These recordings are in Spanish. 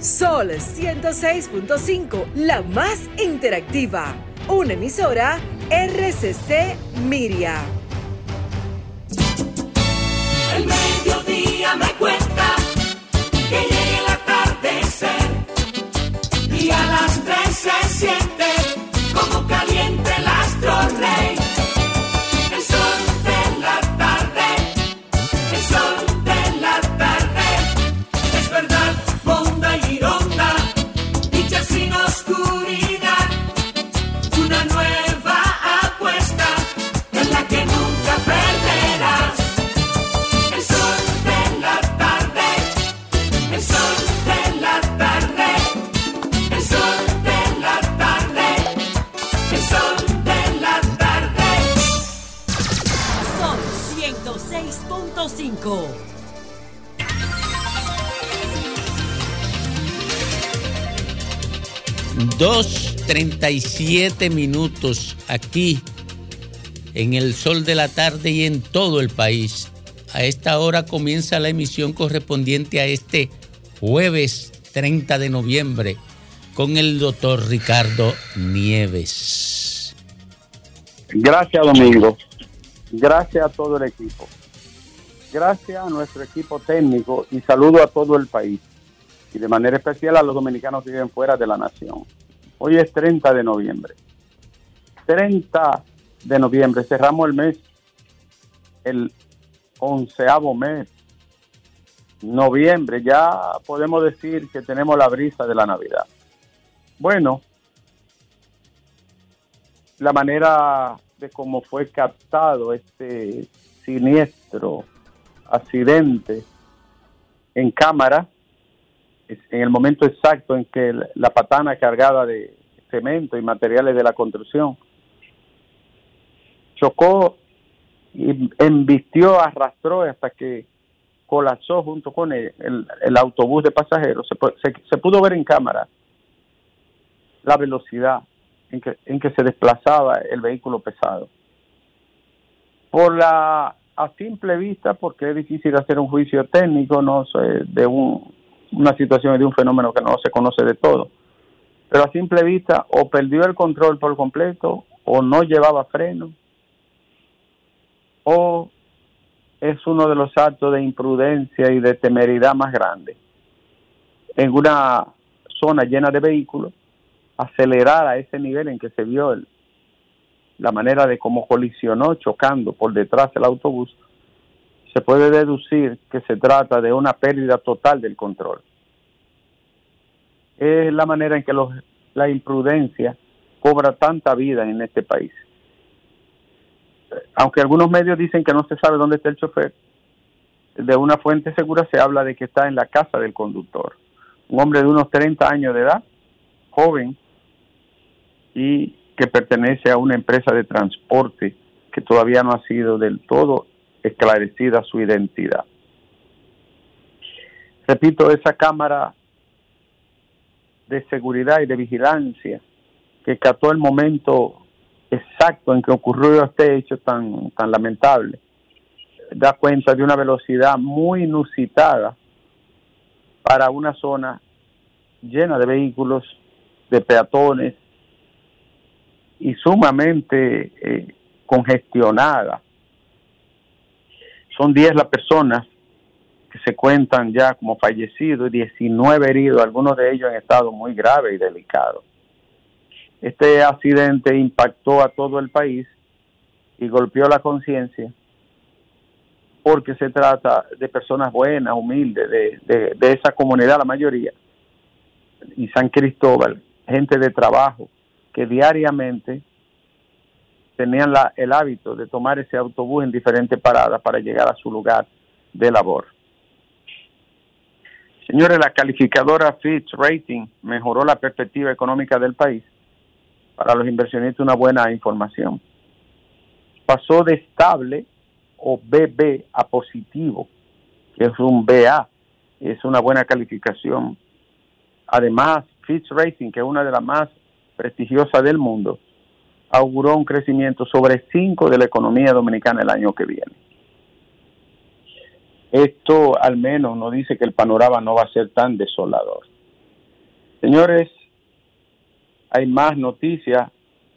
Sol 106.5, la más interactiva. Una emisora RCC Miria. El mediodía me cuenta que llegue el atardecer y a las tres se 2.37 minutos aquí en el sol de la tarde y en todo el país. A esta hora comienza la emisión correspondiente a este jueves 30 de noviembre con el doctor Ricardo Nieves. Gracias Domingo, gracias a todo el equipo, gracias a nuestro equipo técnico y saludo a todo el país y de manera especial a los dominicanos que viven fuera de la nación. Hoy es 30 de noviembre. 30 de noviembre. Cerramos el mes, el onceavo mes. Noviembre. Ya podemos decir que tenemos la brisa de la Navidad. Bueno, la manera de cómo fue captado este siniestro accidente en cámara, en el momento exacto en que la patana cargada de cemento y materiales de la construcción chocó y embistió, arrastró hasta que colapsó junto con el, el- el autobús de pasajeros. Se, se- se pudo ver en cámara la velocidad en que, en que se desplazaba el vehículo pesado. Por la a simple vista, porque es difícil hacer un juicio técnico, no sé, de un, una situación de un fenómeno que no se conoce de todo. Pero a simple vista, o perdió el control por completo, o no llevaba freno, o es uno de los actos de imprudencia y de temeridad más grandes. En una zona llena de vehículos, acelerar a ese nivel en que se vio la manera de cómo colisionó chocando por detrás el autobús, se puede deducir que se trata de una pérdida total del control. Es la manera en que la imprudencia cobra tanta vida en este país. Aunque algunos medios dicen que no se sabe dónde está el chofer, de una fuente segura se habla de que está en la casa del conductor. Un hombre de unos 30 años de edad, joven, y que pertenece a una empresa de transporte que todavía no ha sido del todo esclarecida su identidad. Repito, esa cámara de seguridad y de vigilancia que captó el momento exacto en que ocurrió este hecho tan, tan lamentable, da cuenta de una velocidad muy inusitada para una zona llena de vehículos, de peatones y sumamente eh, congestionada. Son 10 las personas que se cuentan ya como fallecidos y 19 heridos, algunos de ellos en estado muy grave y delicado. Este accidente impactó a todo el país y golpeó la conciencia porque se trata de personas buenas, humildes, de, de, de esa comunidad, la mayoría, y San Cristóbal, gente de trabajo, que diariamente tenían la, el hábito de tomar ese autobús en diferentes paradas para llegar a su lugar de labor. Señores, la calificadora Fitch Rating mejoró la perspectiva económica del país. Para los inversionistas una buena información. Pasó de estable o BB a positivo, que es un BA, es una buena calificación. Además, Fitch Rating, que es una de las más prestigiosas del mundo, auguró un crecimiento sobre 5 de la economía dominicana el año que viene. Esto al menos nos dice que el panorama no va a ser tan desolador. Señores, hay más noticias,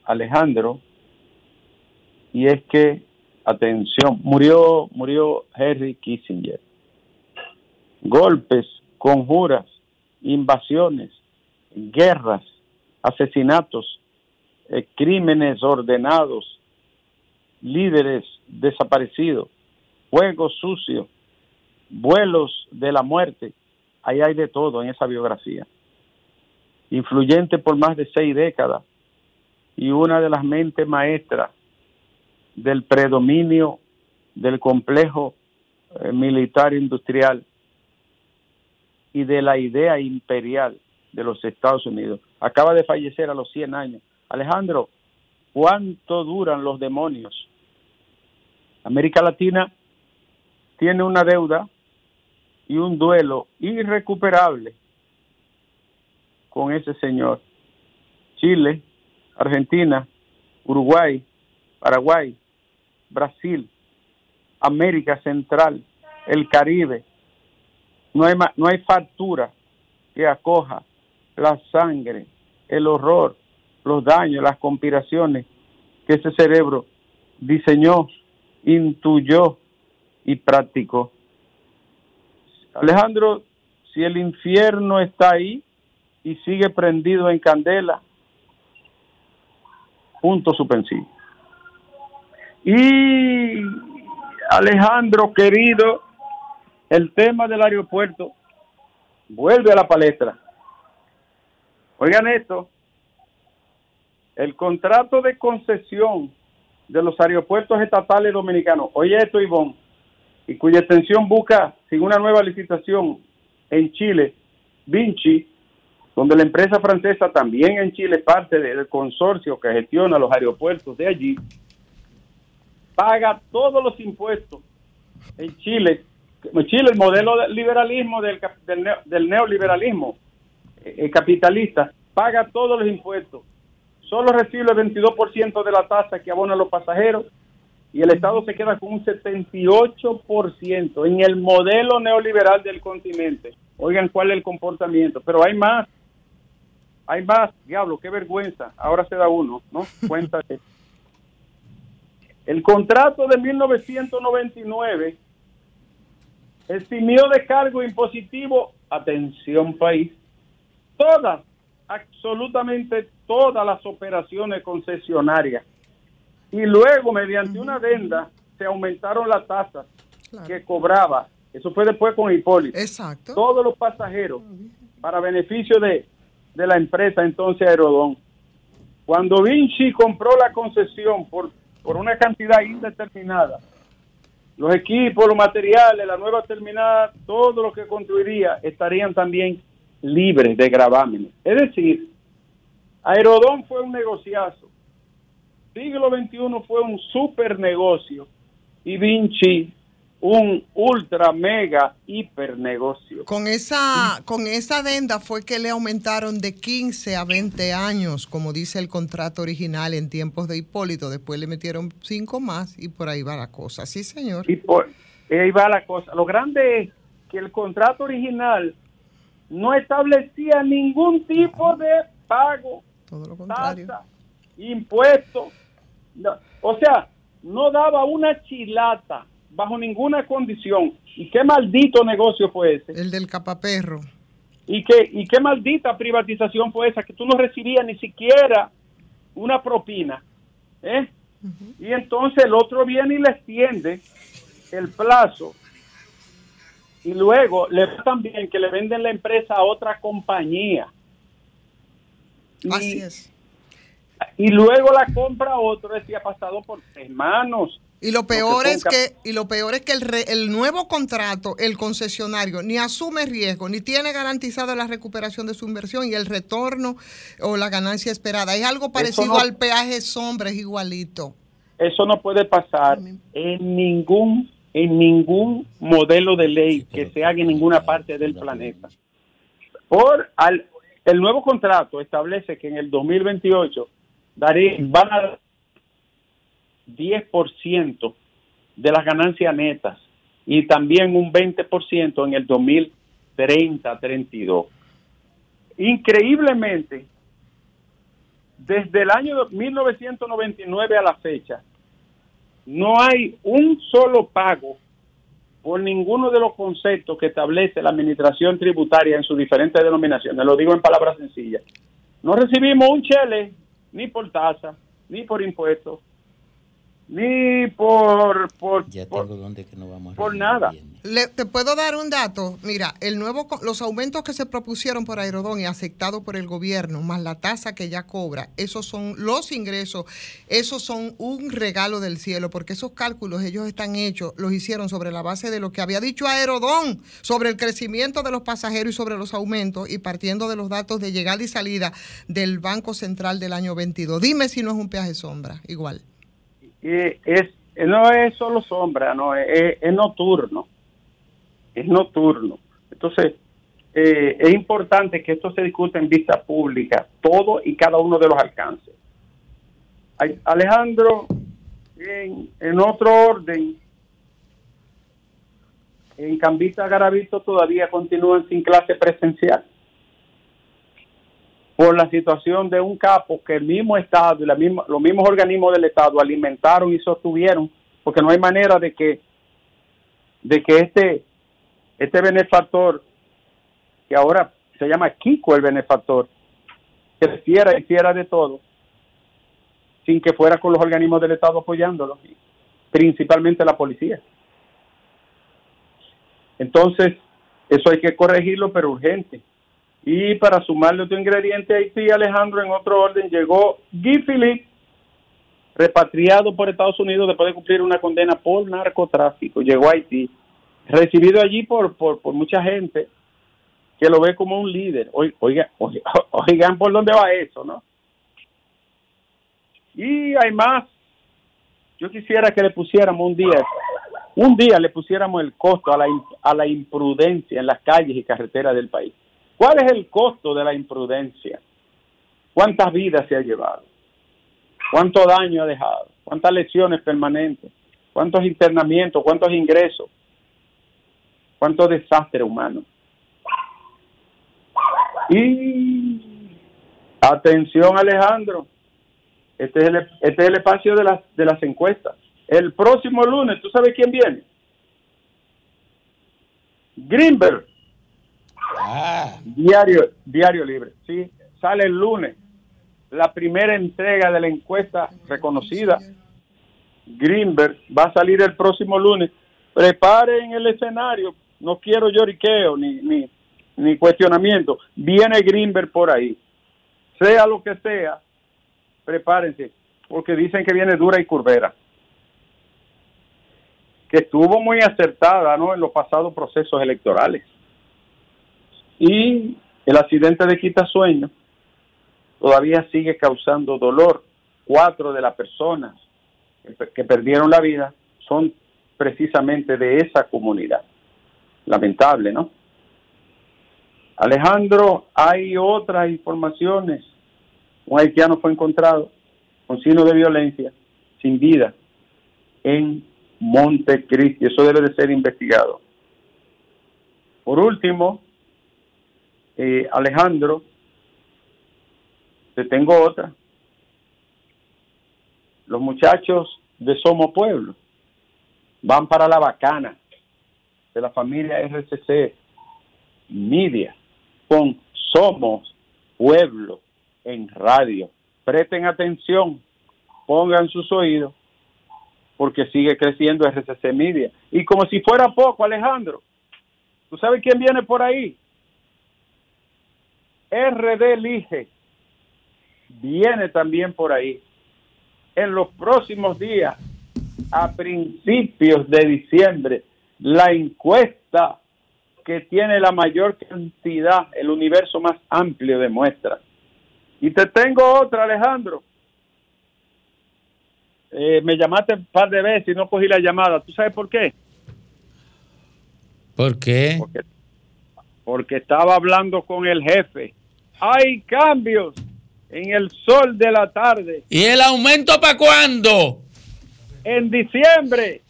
Alejandro, y es que, atención, murió, murió Henry Kissinger. Golpes, conjuras, invasiones, guerras, asesinatos, eh, crímenes ordenados, líderes desaparecidos, juegos sucios, vuelos de la muerte. Ahí hay de todo en esa biografía. Influyente por más de seis décadas y una de las mentes maestras del predominio del complejo eh, militar industrial y de la idea imperial de los Estados Unidos. Acaba de fallecer a los 100 años. Alejandro, ¿cuánto duran los demonios? América Latina tiene una deuda y un duelo irrecuperable con ese señor. Chile, Argentina, Uruguay, Paraguay, Brasil, América Central, el Caribe. No hay, no hay factura que acoja la sangre, el horror, los daños, las conspiraciones que ese cerebro diseñó, intuyó y practicó. Alejandro, si el infierno está ahí y sigue prendido en candela, punto suspensivo. Y Alejandro, querido, el tema del aeropuerto vuelve a la palestra. Oigan esto, el contrato de concesión de los aeropuertos estatales dominicanos, oye esto, Ivonne, y cuya extensión busca, sin una nueva licitación en Chile, Vinci, donde la empresa francesa también en Chile parte del consorcio que gestiona los aeropuertos de allí, paga todos los impuestos en Chile. En Chile el modelo de liberalismo del, del, neoliberalismo eh, capitalista paga todos los impuestos. Solo recibe el 22% de la tasa que abonan los pasajeros y el Estado se queda con un 78% en el modelo neoliberal del continente. Oigan cuál es el comportamiento, pero hay más. Hay más, diablo, qué vergüenza. Ahora se da uno, ¿no? Cuéntate. El contrato de 1999 eximió de cargo impositivo, atención país, todas, absolutamente todas las operaciones concesionarias. Y luego mediante una adenda se aumentaron las tasas que cobraba, eso fue después con Hipólito, Exacto. todos los pasajeros para beneficio de, de la empresa entonces Aerodón. Cuando Vinci compró la concesión por, por una cantidad indeterminada, los equipos, los materiales, la nueva terminal, todo lo que construiría estarían también libres de gravámenes. Es decir, Aerodón fue un negociazo siglo XXI fue un super negocio y Vinci un ultra mega hiper negocio. Con esa con esa adenda fue que le aumentaron de 15 a 20 años, como dice el contrato original en tiempos de Hipólito, después le metieron 5 más y por ahí va la cosa. Sí, señor. Y por ahí va la cosa. Lo grande es que el contrato original no establecía ningún tipo de pago, todo lo contrario, tasa, impuestos o sea, no daba una chilata bajo ninguna condición. ¿Y qué maldito negocio fue ese? El del capaperro. ¿Y qué, ¿Y qué maldita privatización fue esa? Que tú no recibías ni siquiera una propina. ¿eh? Y entonces el otro viene y le extiende el plazo. Y luego le también que le venden la empresa a otra compañía. Así es y luego la compra otro, decía, pasado por tres manos. Y lo peor es que y lo peor es que el, el nuevo contrato, el concesionario ni asume riesgo, ni tiene garantizada la recuperación de su inversión y el retorno o la ganancia esperada. Es algo parecido al peaje sombra, es igualito. Eso no puede pasar en ningún en ningún modelo de ley que se haga en ninguna parte del planeta. Por al, el nuevo contrato establece que en el 2028 daré, van a 10% de las ganancias netas y también un 20% en el 2030-32. increíblemente, desde el año 1999 a la fecha, no hay un solo pago por ninguno de los conceptos que establece la administración tributaria en sus diferentes denominaciones. Lo digo en palabras sencillas. No recibimos un chele ni por tasa, ni por impuestos, ni por por, Ya por, tengo donde que no vamos a por nada. Le- te puedo dar un dato. Mira, el nuevo, co- los aumentos que se propusieron por Aerodón y aceptados por el gobierno, más la tasa que ya cobra, esos son los ingresos, esos son un regalo del cielo, porque esos cálculos ellos están hechos, los hicieron sobre la base de lo que había dicho Aerodón, sobre el crecimiento de los pasajeros y sobre los aumentos, y partiendo de los datos de llegada y salida del Banco Central del año 22. Dime si no es un peaje sombra, igual. Y es no es solo sombra, no es, nocturno, es nocturno. Entonces eh, es importante que esto se discute en vista pública, todo y cada uno de los alcances. Alejandro, en, otro orden, en Cambita Garavito todavía continúan sin clase presencial por la situación de un capo que el mismo Estado y la misma, los mismos organismos del Estado alimentaron y sostuvieron, porque no hay manera de que de que este este benefactor, que ahora se llama Kiko el benefactor, creciera y hiciera de todo, sin que fuera con los organismos del Estado apoyándolo, principalmente la policía. Entonces, eso hay que corregirlo, pero urgente. Y para sumarle otro ingrediente a Haití, Alejandro, en otro orden, llegó Guy Philippe, repatriado por Estados Unidos después de cumplir una condena por narcotráfico. Llegó a Haití, recibido allí por, por, por mucha gente que lo ve como un líder. Oi- Oiga, oiga- oigan por dónde va eso, ¿no? Y hay más. Yo quisiera que le pusiéramos un día, un día le pusiéramos el costo a la, a la imprudencia en las calles y carreteras del país. ¿Cuál es el costo de la imprudencia? ¿Cuántas vidas se ha llevado? ¿Cuánto daño ha dejado? ¿Cuántas lesiones permanentes? ¿Cuántos internamientos? ¿Cuántos ingresos? ¿Cuánto desastre humano? Y atención Alejandro, este es el, este espacio de las, de las encuestas. El próximo lunes, ¿tú sabes quién viene? Greenberg. Ah, Diario, diario libre. Sí, sale el lunes. La primera entrega de la encuesta reconocida. Greenberg va a salir el próximo lunes. Preparen el escenario. No quiero lloriqueo ni, ni, ni cuestionamiento. Viene Greenberg por ahí. Sea lo que sea, prepárense. Porque dicen que viene dura y curvera. Que estuvo muy acertada ¿no? en los pasados procesos electorales y el accidente de quitasueño todavía sigue causando dolor. Cuatro de las personas que, pe- que perdieron la vida son precisamente de esa comunidad. Lamentable, ¿no? Alejandro, hay otras informaciones. Un haitiano fue encontrado con signos de violencia, sin vida, en Montecristi. Eso debe de ser investigado. Por último, eh, Alejandro, te tengo otra. Los muchachos de Somos Pueblo van para la bacana de la familia RCC Media con Somos Pueblo en radio. Presten atención, pongan sus oídos, porque sigue creciendo RCC Media. Y como si fuera poco, Alejandro, ¿tú sabes quién viene por ahí? RD Lige viene también por ahí. En los próximos días, a principios de diciembre, la encuesta que tiene la mayor cantidad, el universo más amplio de muestras. Y te tengo otra, Alejandro. Eh, me llamaste un par de veces y no cogí la llamada. ¿Tú sabes por qué? ¿por qué? Porque, porque estaba hablando con el jefe hay cambios en el sol de la tarde. ¿Y el aumento para cuándo? En diciembre.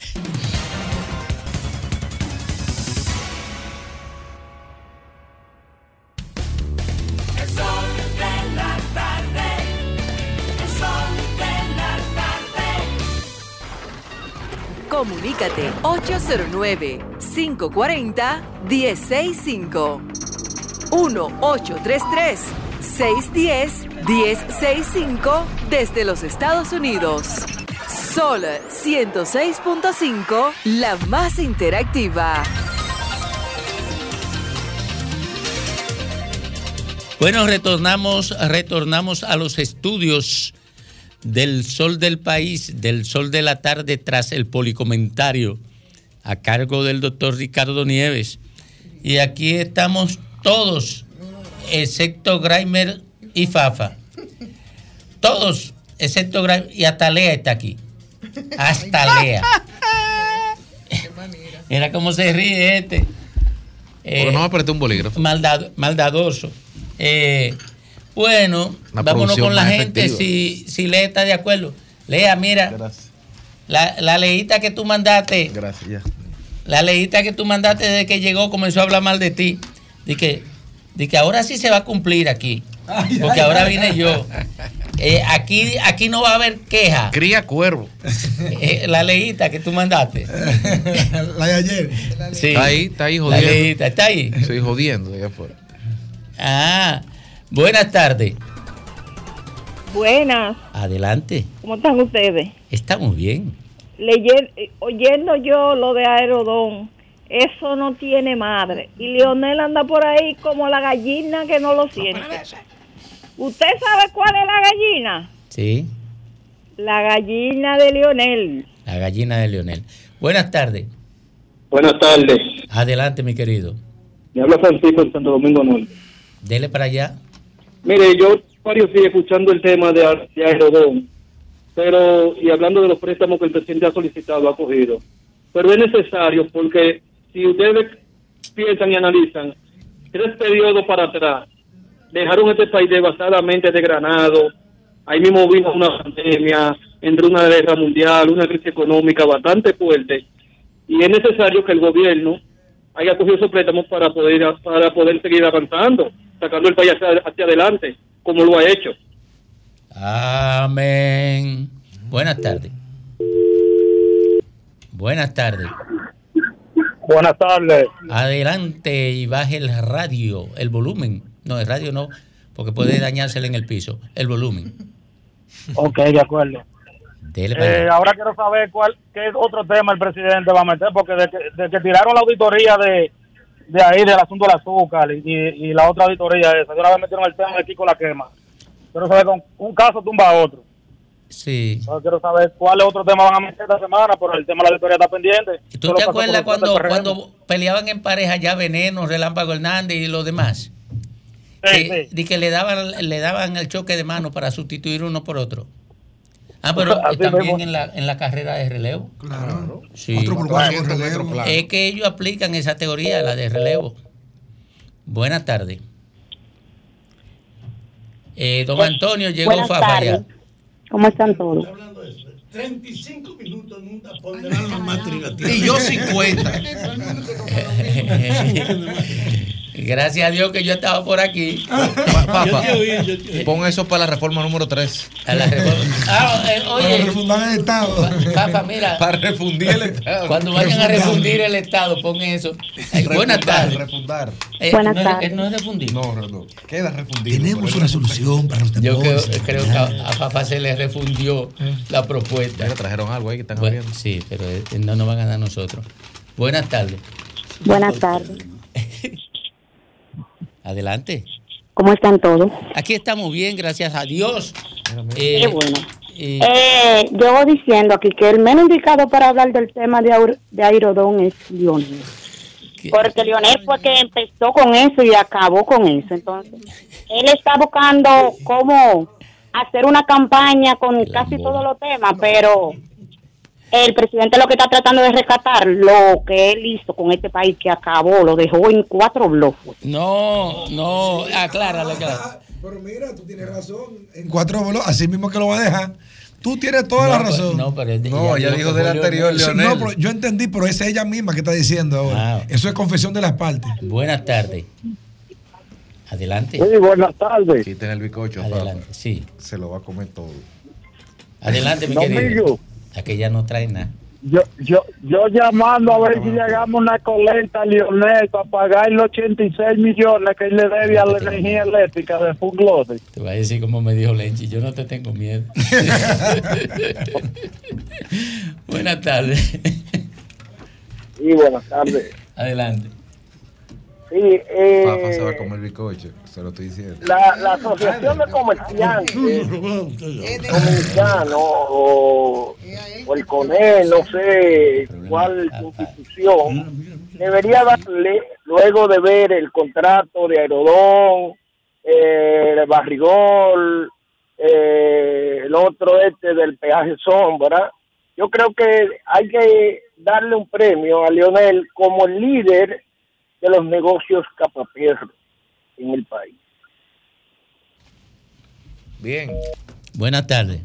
Comunícate 809 540 165 1-833-610-1065 desde los Estados Unidos. Sol 106.5, la más interactiva. Bueno, retornamos, retornamos a los estudios del Sol del País, del Sol de la Tarde, tras el policomentario a cargo del doctor Ricardo Nieves. Y aquí estamos todos, excepto Graimer y Fafa. Todos, excepto Graimer, y hasta Lea está aquí. Hasta Lea. Mira cómo se ríe este. Porque no me apreté un bolígrafo. Maldad- maldadoso. Eh, bueno, Una vámonos con la gente efectiva. si, si Lea está de acuerdo. Lea, mira, la, la leíta que tú mandaste, Gracias, ya. la leíta que tú mandaste desde que llegó comenzó a hablar mal de ti. De que, de que ahora sí se va a cumplir aquí. Porque ahora vine yo. Eh, aquí, aquí no va a haber queja. Cría cuervo. Eh, la leíta que tú mandaste. La de ayer. Sí. Está ahí, está ahí La jodiendo. leíta, está ahí. Estoy jodiendo allá afuera. Ah, buenas tardes. Buenas, Adelante. ¿cómo están ustedes? Estamos bien. Leyen- eh, oyendo yo lo de Aerodón, eso no tiene madre. Y Leonel anda por ahí como la gallina que no lo siente. ¿Usted sabe cuál es la gallina? Sí, La gallina de Leonel. la gallina de Leonel. Buenas tardes. Buenas tardes. Adelante, mi querido. Me habla Francisco de Santo Domingo Norte. Dele para allá. Mire, yo varios días escuchando el tema de, de Aerodón, pero y hablando de los préstamos que el presidente ha solicitado, ha cogido. Pero es necesario porque si ustedes piensan y analizan, tres periodos para atrás, dejaron este país devastadamente desgranado. Ahí mismo vino una pandemia, entre una guerra mundial, una crisis económica bastante fuerte. Y es necesario que el gobierno haya cogido esos préstamos para poder para poder seguir avanzando, sacando el país hacia, hacia adelante, como lo ha hecho. Amén. Buenas tardes. Buenas tardes. Buenas tardes. Adelante y baje el radio, el volumen. No, el radio no, porque puede dañársele en el piso. El volumen. Ok, de acuerdo. Eh, ahora quiero saber cuál, qué otro tema el presidente va a meter, porque de que, de que tiraron la auditoría de, de ahí, del asunto del azúcar, y, y- y la otra auditoría esa, de una vez metieron el tema de Kiko la quema. Quiero saber con un caso tumba a otro. Sí. Entonces quiero saber cuáles otros temas van a meter esta semana, pero el tema de la auditoría está pendiente. ¿Tú Solo te acuerdas cuando, cuando peleaban en pareja ya Veneno, Relámpago Hernández y los demás? que, de que le daban le daban el choque de mano para sustituir uno por otro. Ah, pero Así también en la, en la carrera de relevo. Claro. Sí. Otro por cuatro relevo. Es que ellos aplican esa teoría, la de relevo. Buenas tardes. Eh, don Antonio llegó Buenas Fafa ya. ¿Cómo están todos? 35 minutos en un tapón de alma matriz. Y yo 50. Gracias a Dios que yo estaba por aquí. Papá, Yo te oí, yo te oí. pon eso para la reforma número 3. A la reforma. Ah, eh, Para refundar el Estado. Fafa, mira. Para refundir el Estado. Cuando vayan a refundir el Estado, pon eso. Ay, buenas tardes. Refundar. Eh, Buenas no, es- tardes. no es refundir. No, no. Queda refundido. Tenemos una solución para los Yo creo, temores. creo que a, a se le refundió la propuesta. Mira, trajeron algo ahí que están Bueno, abriendo. sí, pero eh, no nos van a dar nosotros. Buenas tardes. Buenas tardes. Adelante. ¿Cómo están todos? Aquí estamos bien, gracias a Dios. Qué Eh, bueno. eh, Eh, yo voy diciendo aquí que el menos indicado para hablar del tema de, Aur- de Airodón es Lionel. ¿qué- Porque Lionel fue que empezó con eso y acabó con eso. Entonces, él está buscando cómo hacer una campaña con casi todos los temas, pero el presidente lo que está tratando de rescatar lo que él hizo con este país que acabó, lo dejó en cuatro bloques. No, no, aclárale, aclárale. Pero mira, tú tienes razón. En cuatro bolos, así mismo que lo va a dejar. Tú tienes toda la No, razón. No, pero de- No, ella dijo del anterior, Leonel. Sí, no, pero yo entendí, pero esa es ella misma que está diciendo ahora. Ah. Eso es confesión de las partes. Buenas tardes. Adelante. Sí, buenas tardes. Quiten el bicocho, papá. Adelante, sí. Se lo va a comer todo. Adelante, mi querido. Aquella no trae nada. Yo, yo, yo llamando a ver si llegamos una coleta a Lionel para pagar los 86 millones que él le debe a la energía eléctrica de Funglode. Te voy a decir como me dijo Lenchi, yo no te tengo miedo. Buenas tardes. Y buenas tardes. Adelante. Sí, eh, Fafa se va a comer bizcocho, se lo estoy diciendo. la, la Asociación de Comerciantes Dominicanos o, o el CONEL, no sé cuál institución, debería darle, luego de ver el contrato de Aerodón, eh, de Barrigol, eh, el otro este del peaje sombra, yo creo que hay que darle un premio a Leonel como el líder de los negocios capaperros en el país. Bien. Buenas tardes.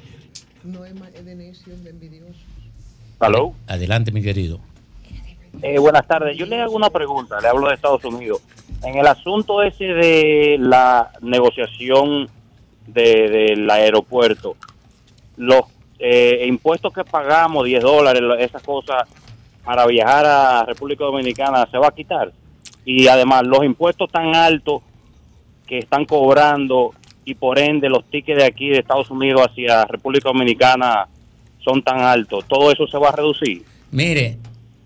Aló. Adelante, mi querido. Eh, buenas tardes. Yo le hago una pregunta, le hablo de Estados Unidos. En el asunto ese de la negociación de- del aeropuerto, los eh, impuestos que pagamos, 10 dólares, esas cosas, para viajar a República Dominicana, ¿se va a quitar? Y además, los impuestos tan altos que están cobrando y por ende los tickets de aquí de Estados Unidos hacia República Dominicana son tan altos, ¿todo eso se va a reducir? Mire,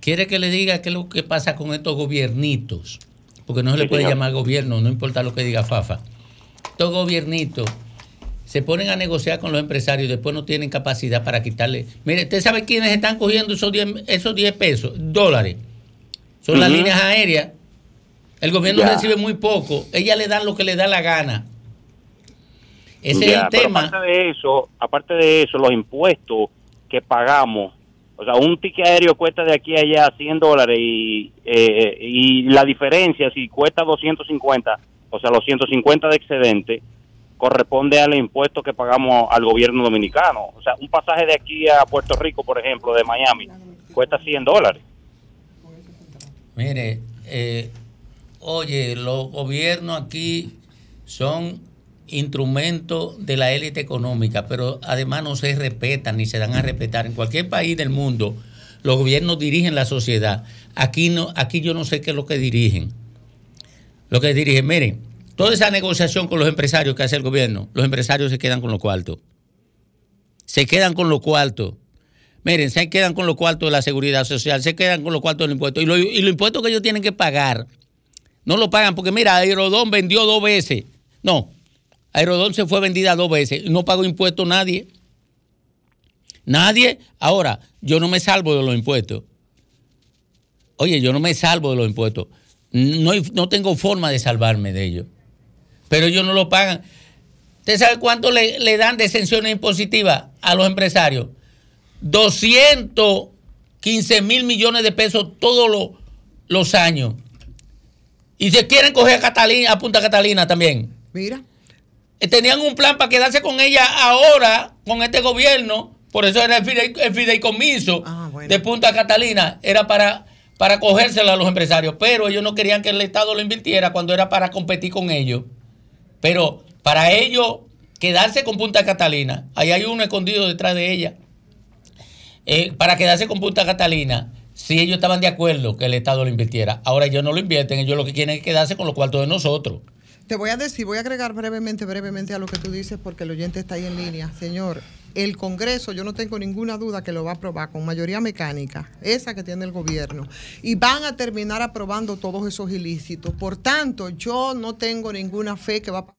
¿quiere que le diga qué es lo que pasa con estos gobiernitos? Porque no se le puede señor. llamar gobierno, no importa lo que diga Fafa. Estos gobiernitos se ponen a negociar con los empresarios y después no tienen capacidad para quitarle. Mire, ¿usted sabe quiénes están cogiendo esos 10, esos 10 pesos, dólares? Son las líneas aéreas. El gobierno Ya. recibe muy poco. Ellas le dan lo que le da la gana. Ese es el tema. Aparte de eso, aparte de eso, los impuestos que pagamos, o sea, un ticket aéreo cuesta de aquí a allá 100 dólares y, eh, y la diferencia, si cuesta 250, o sea, los 150 de excedente, corresponde al impuesto que pagamos al gobierno dominicano. O sea, un pasaje de aquí a Puerto Rico, por ejemplo, de Miami, cuesta 100 dólares. Mire, eh, oye, los gobiernos aquí son instrumentos de la élite económica, pero además no se respetan ni se dan a respetar. En cualquier país del mundo, los gobiernos dirigen la sociedad. Aquí no, aquí yo no sé qué es lo que dirigen. Lo que dirigen, miren, toda esa negociación con los empresarios que hace el gobierno, los empresarios se quedan con los cuartos. Se quedan con los cuartos. Miren, se quedan con los cuartos de la seguridad social, se quedan con los cuartos del impuesto. Y, lo- y los impuestos que ellos tienen que pagar, no lo pagan porque, mira, Aerodón vendió dos veces. No, Aerodón se fue vendida dos veces no pagó impuestos nadie. Nadie. Ahora, yo no me salvo de los impuestos. Oye, yo no me salvo de los impuestos. No, no tengo forma de salvarme de ellos. Pero ellos no lo pagan. ¿Usted sabe cuánto le, dan de exenciones impositivas a los empresarios? 215 mil millones de pesos todos los años. Y se quieren coger a Catalina, a Punta Catalina también. Mira. Eh, Tenían un plan para quedarse con ella ahora, con este gobierno. Por eso era el, fidei- el fideicomiso de Punta Catalina. Era para, para cogérsela a los empresarios. Pero ellos no querían que el Estado lo invirtiera cuando era para competir con ellos. Pero para ellos quedarse con Punta Catalina, ahí hay uno escondido detrás de ella. Eh, para quedarse con Punta Catalina, si ellos estaban de acuerdo que el Estado lo invirtiera. Ahora ellos no lo invierten, ellos lo que quieren es quedarse con los cuartos de nosotros. Te voy a decir, voy a agregar brevemente, brevemente a lo que tú dices, porque el oyente está ahí en línea. Señor, el Congreso, yo no tengo ninguna duda que lo va a aprobar con mayoría mecánica, esa que tiene el gobierno, y van a terminar aprobando todos esos ilícitos. Por tanto, yo no tengo ninguna fe que va a.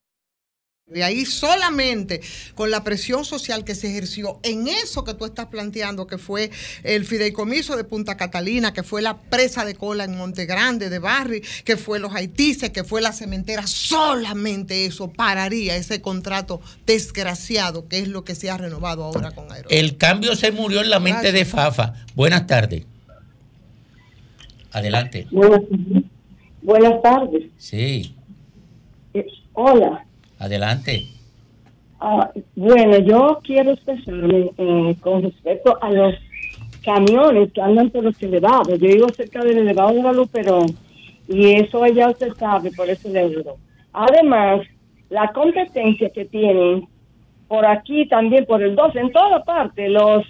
De ahí solamente con la presión social que se ejerció en eso que tú estás planteando, que fue el fideicomiso de Punta Catalina, que fue la presa de cola en Monte Grande de Barri, que fue los haitises, que fue la cementera, solamente eso pararía ese contrato desgraciado que es lo que se ha renovado ahora con Aero. El cambio se murió en la mente de Fafa. Buenas tardes. Adelante. Buenas, buenas tardes. Sí, Eh, hola. Adelante. Ah, bueno, yo quiero expresarme eh, con respecto a los camiones que andan por los elevados. Yo vivo cerca del elevado de la Luperón y eso ya usted sabe, por eso le. Además, la competencia que tienen por aquí también, por el 12, en toda parte, los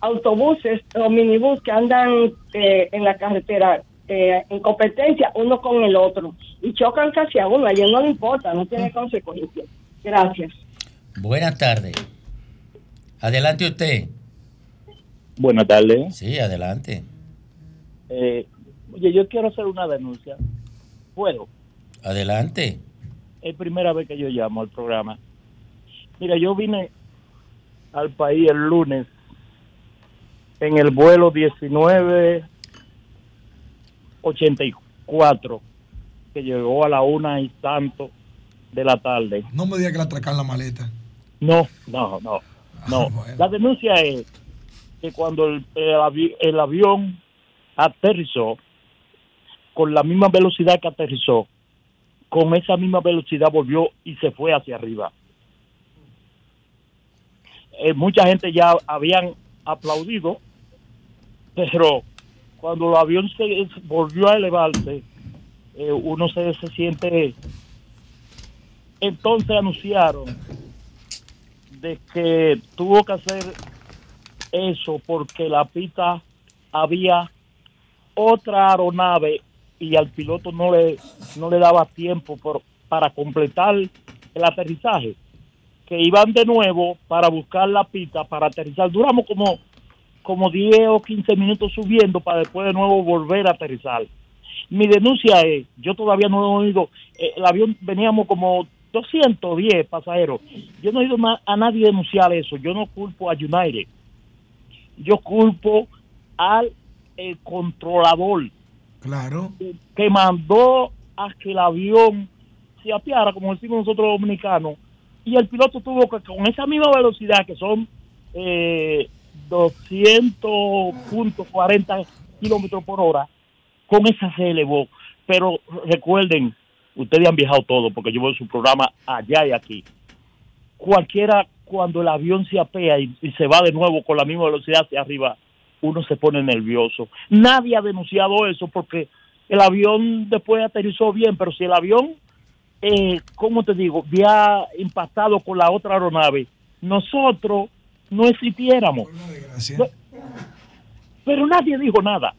autobuses o minibús que andan eh, en la carretera eh, en competencia uno con el otro y chocan casi a uno. A ellos no le importa, no tiene consecuencias. Gracias. Buenas tardes. Adelante usted. Buenas tardes. Sí, adelante. Eh, oye, yo quiero hacer una denuncia. ¿Puedo? Adelante. Es primera vez que yo llamo al programa. Mira, yo vine al país el lunes en el vuelo 1984 que llegó a la una y tanto de la tarde. No me diga que le atracan la maleta. No, no, no, no. La denuncia es que cuando el, el avi- el avión aterrizó, con la misma velocidad que aterrizó, con esa misma velocidad volvió y se fue hacia arriba. Eh, mucha gente ya habían aplaudido, pero cuando el avión se volvió a elevarse, eh, uno se, se siente... Entonces anunciaron de que tuvo que hacer eso porque la pista había otra aeronave y al piloto no le no le daba tiempo por, para completar el aterrizaje que iban de nuevo para buscar la pista para aterrizar. Duramos como como 10 o 15 minutos subiendo para después de nuevo volver a aterrizar. Mi denuncia es yo todavía no he oído eh, el avión veníamos como 210 pasajeros. Yo no he oído a nadie denunciar eso. Yo no culpo a United. Yo culpo al eh, controlador. Claro. que mandó a que el avión se apiara, como decimos nosotros los dominicanos, y el piloto tuvo que, con esa misma velocidad, que son eh, 200.40 kilómetros por hora, con esa se elevó. Pero recuerden, ustedes han viajado todo, porque yo veo su programa allá y aquí. Cualquiera, cuando el avión se apea y, se va de nuevo con la misma velocidad hacia arriba, uno se pone nervioso. Nadie ha denunciado eso porque el avión después aterrizó bien, pero si el avión, eh, ¿cómo te digo?, había impactado con la otra aeronave, nosotros no existiéramos. No- pero nadie dijo nada.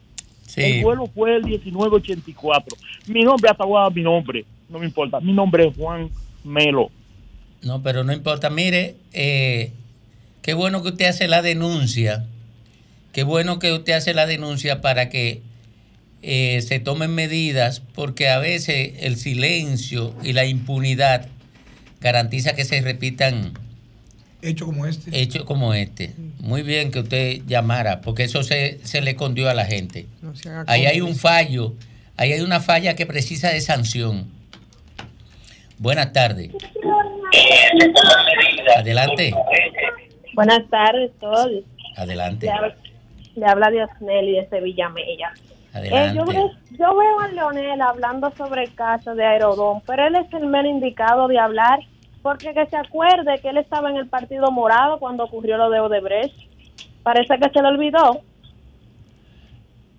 El vuelo fue el 1984. Mi nombre, hasta mi nombre, no me importa. Mi nombre es Juan Melo. No, pero no importa. Mire, eh, qué bueno que usted hace la denuncia. Qué bueno que usted hace la denuncia para que eh, se tomen medidas, porque a veces el silencio y la impunidad garantiza que se repitan Hecho como este. hechos como este. Muy bien que usted llamara, porque eso se, se le escondió a la gente. No se haga Ahí hay un fallo, ahí hay una falla que precisa de sanción. Buenas tardes. Adelante, Buenas tardes, todos. adelante, Le habla, le habla Diosneli de Sevilla Mella. Eh, yo, veo, yo veo a Leonel hablando sobre el caso de Aerodón, pero él es el menos indicado de hablar, porque que se acuerde que él estaba en el Partido Morado cuando ocurrió lo de Odebrecht. Parece que se le olvidó.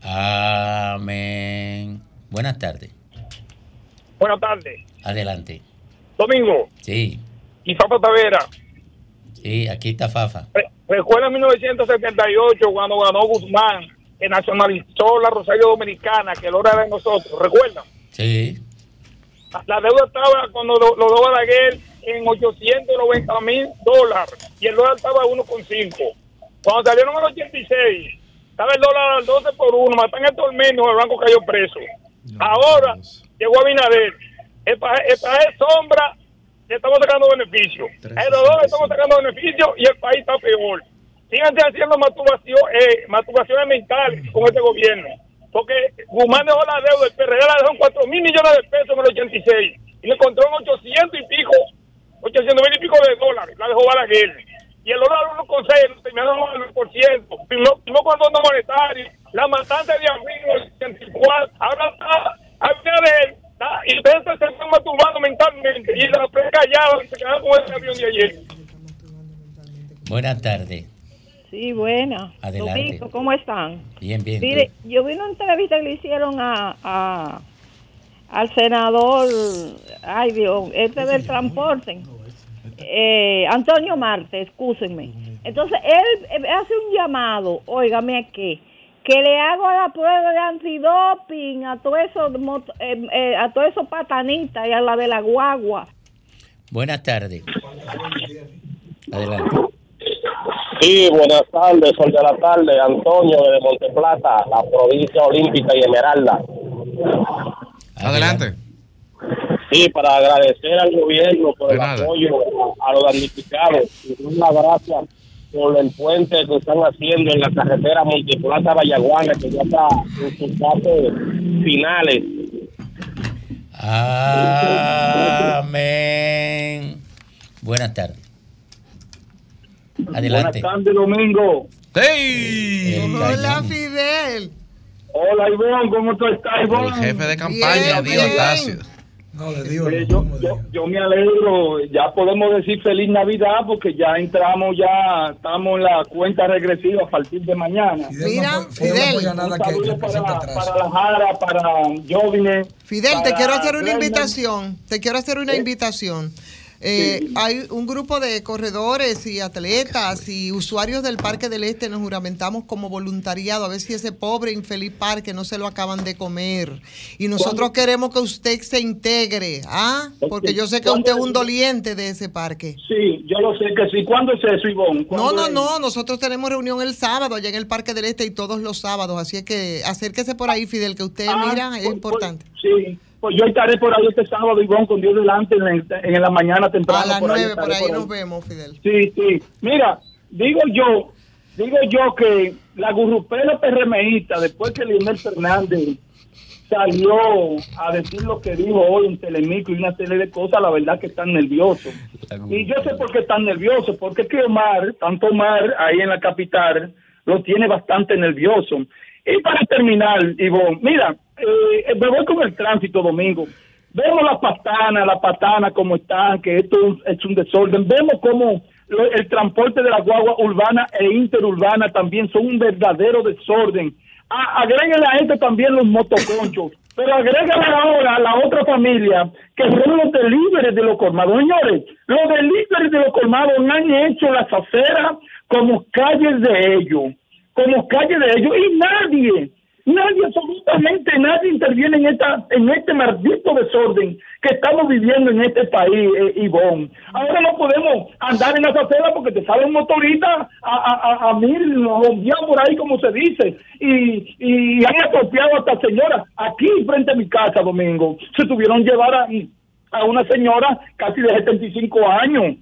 Amén. Buenas tardes, Buenas tardes. adelante. Domingo, Sí, y Fafa Tavera. sí, aquí está Fafa. Re- Recuerda 1978 cuando ganó Guzmán, que nacionalizó la Rosario Dominicana, que el oro era de nosotros. ¿Recuerdan? Sí, La deuda estaba cuando lo, lo dio Balaguer en 890 mil dólares y el dólar estaba a 1,5. Cuando salieron al 86, estaba el dólar al 12 por 1, matan el tormento, el banco cayó preso. Ahora llegó Abinader. El país sombra, le estamos sacando beneficio. A los dos le estamos sacando beneficio y el país está peor. Síganse haciendo masturbación, eh, masturbaciones mentales con este gobierno. Porque Guzmán dejó la deuda, el PRD la dejó en 4 mil millones de pesos en el 86 y le encontró en 800 y pico, 800 mil y pico de dólares, la dejó Balaguer. Y el dólar 1,6, terminaron al 1%, primero, primero con Fondo Monetario, la matanza de abril del 84, ahora está, Abinader, está- y ustedes se están masturbando mentalmente y la prensa callada se quedaron con ese avión de ayer. buenas tardes. Sí, buena. Adelante. Domingo, ¿cómo están? Bien, bien. Mire, yo vi una entrevista que le hicieron a, a- al senador, ay Dios, este del transporte, eh, Antonio Marte, excúsenme. Entonces él hace un llamado, óigame aquí, que le hago la prueba de antidoping a todos esos eh, eh, a todos esos patanitas y a la de la guagua. Buenas tardes. Adelante. Sí, buenas tardes, sol de la tarde, Antonio de Monteplata, la provincia olímpica y esmeralda. Adelante. Sí, para agradecer al gobierno por De el nada. apoyo a, a los damnificados y dar las gracias por el puente que están haciendo en la carretera Monteplata-Vallaguana, que ya está en sus fases finales. Amén. Buenas tardes. Adelante. Buenas tardes, Domingo. Hola, Fidel. Hola, Ivonne, ¿cómo tú estás, Ivonne? El jefe de campaña, Bien, Diotasio. No, Dios. Eh, yo, yo, yo me alegro, ya podemos decir feliz Navidad porque ya entramos, ya estamos en la cuenta regresiva a partir de mañana. Mira, Fidel. Un saludo para, para la Jara, para Jovine. Fidel, te quiero hacer una invitación. Te quiero hacer una invitación. Eh, Hay un grupo de corredores y atletas y usuarios del Parque del Este nos juramentamos como voluntariado a ver si ese pobre infeliz parque no se lo acaban de comer. Y nosotros queremos que usted se integre, ¿ah? Porque yo sé que usted es un doliente de ese parque. Sí, yo lo sé que sí. ¿Cuándo es eso, Ivonne? No, ¿Cuándo no, es? no, nosotros tenemos reunión el sábado allá en el Parque del Este y todos los sábados, así es que acérquese por ahí, Fidel, que usted Ah, mira, es importante. Sí, pues yo estaré por ahí este sábado, Ivonne, con Dios delante, en, en la mañana temprano. A las por ahí nueve, por ahí nos vemos, Fidel. Sí, sí. Mira, digo yo, digo yo que la gurrupela PRMista, después que Leonel Fernández salió a decir lo que dijo hoy en Telemico y una serie de cosas, la verdad que están nerviosos. Y yo sé por qué están nerviosos, porque es que Omar, tanto Omar ahí en la capital, lo tiene bastante nervioso. Y para terminar, Ivonne, mira, eh, me voy con el tránsito domingo. Vemos las patanas, las patanas como están, que esto es, un desorden. Vemos cómo lo- el transporte de la guagua urbana e interurbana también son un verdadero desorden. A- agréguenle a esto también los motoconchos, pero agréguenle ahora a la otra familia, que son los deliveries de los colmados. Señores, los deliveries de los colmados han hecho las aceras como calles de ellos, como calles de ellos, y nadie, nadie, absolutamente nadie interviene en esta en este maldito desorden que estamos viviendo en este país, eh, Ivonne. Ahora no podemos andar en las aceras porque te sale un motorista a, a, a, mil ya por ahí, como se dice, y, y han apropiado a esta señora aquí frente a mi casa, Domingo. Se tuvieron llevar a, a una señora casi de 75 años.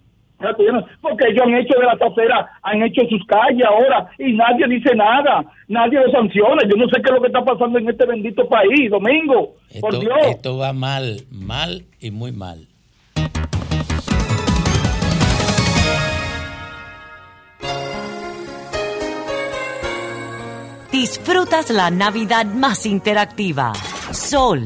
Porque ellos han hecho de las aceras, han hecho sus calles ahora y nadie dice nada, nadie lo sanciona. Yo no sé qué es lo que está pasando en este bendito país, Domingo. Por Dios. esto va mal, mal y muy mal. Disfrutas la Navidad más interactiva. Sol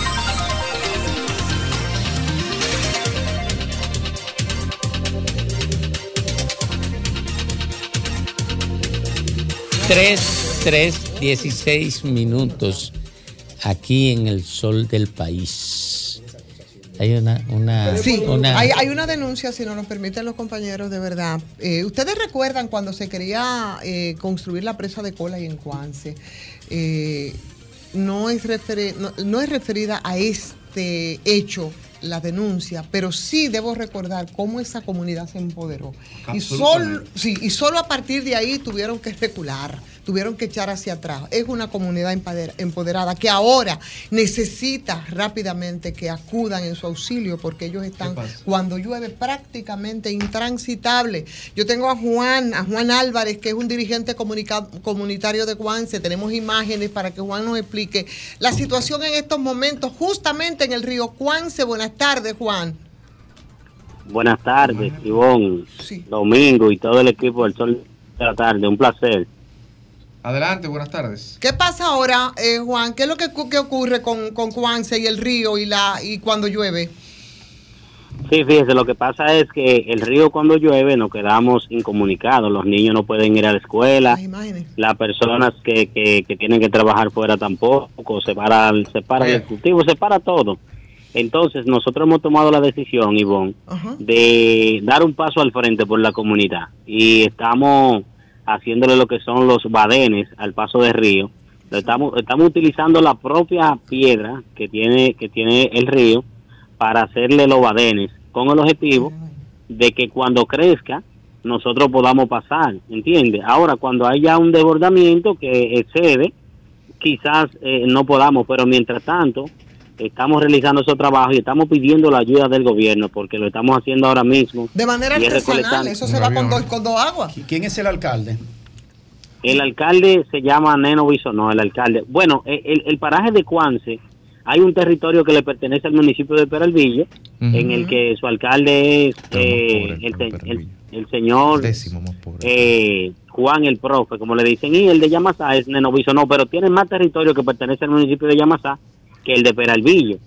Tres, tres, dieciséis minutos aquí en el sol del país. Hay una, una, Sí, una- hay, hay una denuncia, si no nos permiten los compañeros, de verdad. Eh, Ustedes recuerdan cuando se quería eh, construir la presa de cola y en Cuance. Eh, no, es referi- no, no es referida a este hecho la denuncia, pero sí debo recordar cómo esa comunidad se empoderó. Y solo, sí, y solo a partir de ahí tuvieron que recular, tuvieron que echar hacia atrás. Es una comunidad empoder- empoderada que ahora necesita rápidamente que acudan en su auxilio porque ellos están cuando llueve prácticamente intransitable. Yo tengo a Juan, a Juan Álvarez, que es un dirigente comunitario de Juanse. Tenemos imágenes para que Juan nos explique la situación en estos momentos justamente en el río Juanse. Buenas tardes, Juan. Buenas tardes, Ivonne, Domingo y todo el equipo del Sol de la tarde. Un placer. Adelante, buenas tardes. ¿Qué pasa ahora, eh, Juan? ¿Qué es lo que, cu- que ocurre con, con Juanse y el río y la y cuando llueve? Sí, fíjese, lo que pasa es que el río cuando llueve nos quedamos incomunicados. Los niños no pueden ir a la escuela. Las personas que, que, que tienen que trabajar fuera tampoco. Se para, se para el cultivo, se para todo. Entonces, nosotros hemos tomado la decisión, Ivonne, de dar un paso al frente por la comunidad. Y estamos haciéndole lo que son los badenes al paso de río. Estamos, estamos utilizando la propia piedra que tiene, que tiene el río para hacerle los badenes con el objetivo de que cuando crezca nosotros podamos pasar, ¿entiende? Ahora, cuando haya un desbordamiento que excede, quizás eh, no podamos, pero mientras tanto estamos realizando esos trabajos y estamos pidiendo la ayuda del gobierno porque lo estamos haciendo ahora mismo. De manera artesanal, eso se va con dos, con dos aguas. ¿Quién es el alcalde? El alcalde se llama Neno no el alcalde. Bueno, e, el, el paraje de Cuance, hay un territorio que le pertenece al municipio de Peralvillo, en el que su alcalde es eh, el, el- el señor eh, Juan el Profe, como le dicen, y el de Yamasá es Neno no, pero tiene más territorio que pertenece al municipio de Yamasá que el de Peralvillo.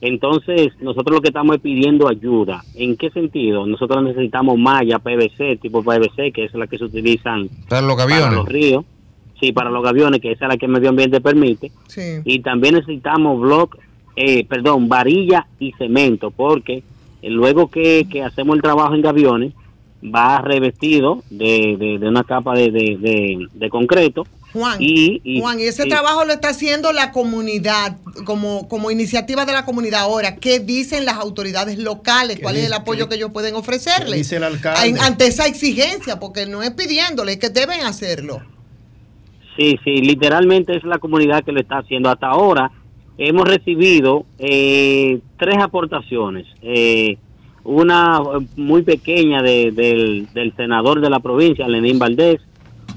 Entonces, nosotros lo que estamos es pidiendo ayuda. ¿En qué sentido? Nosotros necesitamos malla PVC, tipo PVC, que es la que se utilizan Para los para los ríos. Sí, para los gaviones, que esa es la que el medio ambiente permite. Sí. Y también necesitamos block, eh, perdón, varilla y cemento, porque eh, luego que, que hacemos el trabajo en gaviones, va revestido de, de, de una capa de, de, de- de concreto. Juan, y, y- Juan, y ese trabajo lo está haciendo la comunidad como, como iniciativa de la comunidad. Ahora, ¿qué dicen las autoridades locales? ¿Cuál es el apoyo que ellos pueden ofrecerle? dice el alcalde? En- ante esa exigencia, porque no es pidiéndole, es que deben hacerlo. Sí, sí, literalmente es la comunidad que lo está haciendo. Hasta ahora hemos recibido eh, tres aportaciones. Eh, una muy pequeña de- del, del senador de la provincia, Lenín Valdés,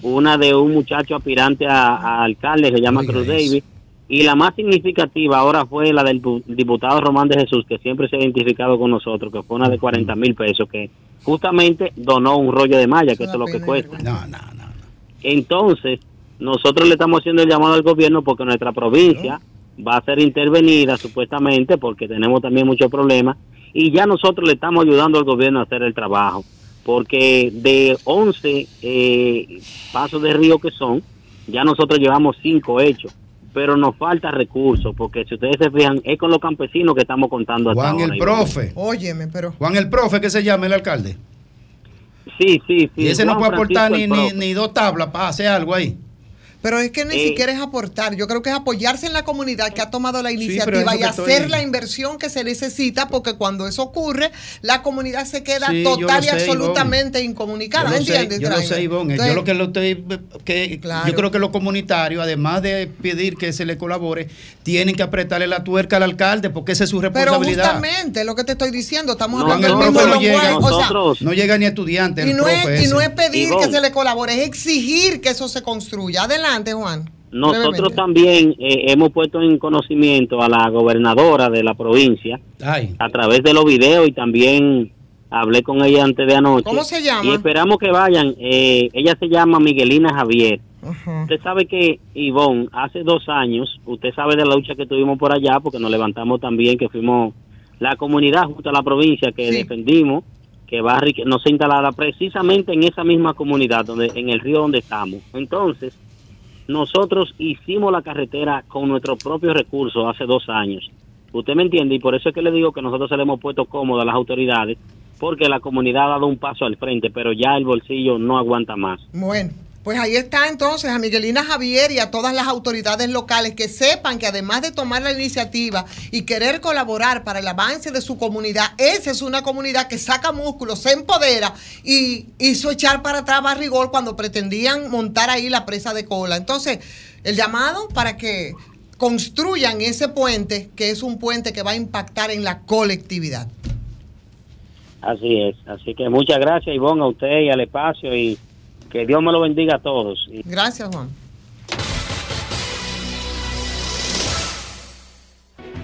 una de un muchacho aspirante a, a alcalde que se llama Cruz Davis, y la más significativa ahora fue la del pu- diputado Román de Jesús, que siempre se ha identificado con nosotros, que fue una de 40 mil pesos, que justamente donó un rollo de malla, que eso es lo que cuesta. Entonces, nosotros le estamos haciendo el llamado al gobierno porque nuestra provincia va a ser intervenida supuestamente porque tenemos también muchos problemas y ya nosotros le estamos ayudando al gobierno a hacer el trabajo porque de 11 eh, pasos de río que son, ya nosotros llevamos 5 hechos, pero nos falta recursos porque si ustedes se fijan es con los campesinos que estamos contando hasta Juan ahora, el profe. Óyeme, pero. Juan el profe, que se llama el alcalde. Sí, sí, sí. Y ese no puede aportar ni, ni dos tablas para hacer algo ahí. Pero es que ni Eh, siquiera es aportar, yo creo que es apoyarse en la comunidad que ha tomado la pero iniciativa y hacer estoy- la inversión que se necesita, porque cuando eso ocurre, la comunidad se queda Sí, total y sé, absolutamente incomunicada. Yo lo sé, ¿Entiendes? yo lo Trainer? sé, Ivonne. Yo lo que lo estoy que Claro. yo creo que los comunitarios, además de pedir que se le colabore, tienen que apretarle la tuerca al alcalde porque esa es su Pero responsabilidad. justamente lo que te estoy diciendo, estamos Juan hablando el del mismo profe no llega, o sea, no llega ni estudiante. y no, es, y no es pedir Ivonne. que se le colabore, es exigir que eso se construya. Adelante, Juan. Nosotros Brevemente. también eh, hemos puesto en conocimiento a la gobernadora de la provincia a través de los videos y también hablé con ella antes de anoche. ¿Cómo se llama? Y esperamos que vayan. Eh, ella se llama Miguelina Javier. Usted sabe que, Ivonne, hace dos años, usted sabe de la lucha que tuvimos por allá, porque nos levantamos también, que fuimos la comunidad junto a la provincia que defendimos, que va a no se instalara precisamente en esa misma comunidad, donde en el río donde estamos. Entonces, nosotros hicimos la carretera con nuestros propios recursos hace dos años. Usted me entiende y por eso es que le digo que nosotros se le hemos puesto cómodo a las autoridades porque la comunidad ha dado un paso al frente, pero ya el bolsillo no aguanta más. Bueno, pues ahí está entonces a Miguelina Javier y a todas las autoridades locales que sepan que además de tomar la iniciativa y querer colaborar para el avance de su comunidad, esa es una comunidad que saca músculos, se empodera y hizo echar para atrás Barrigol cuando pretendían montar ahí la presa de cola. Entonces, el llamado para que construyan ese puente, que es un puente que va a impactar en la colectividad. Así es. Así que muchas gracias, Ivonne, a usted y al espacio y que Dios me lo bendiga a todos. Gracias, Juan.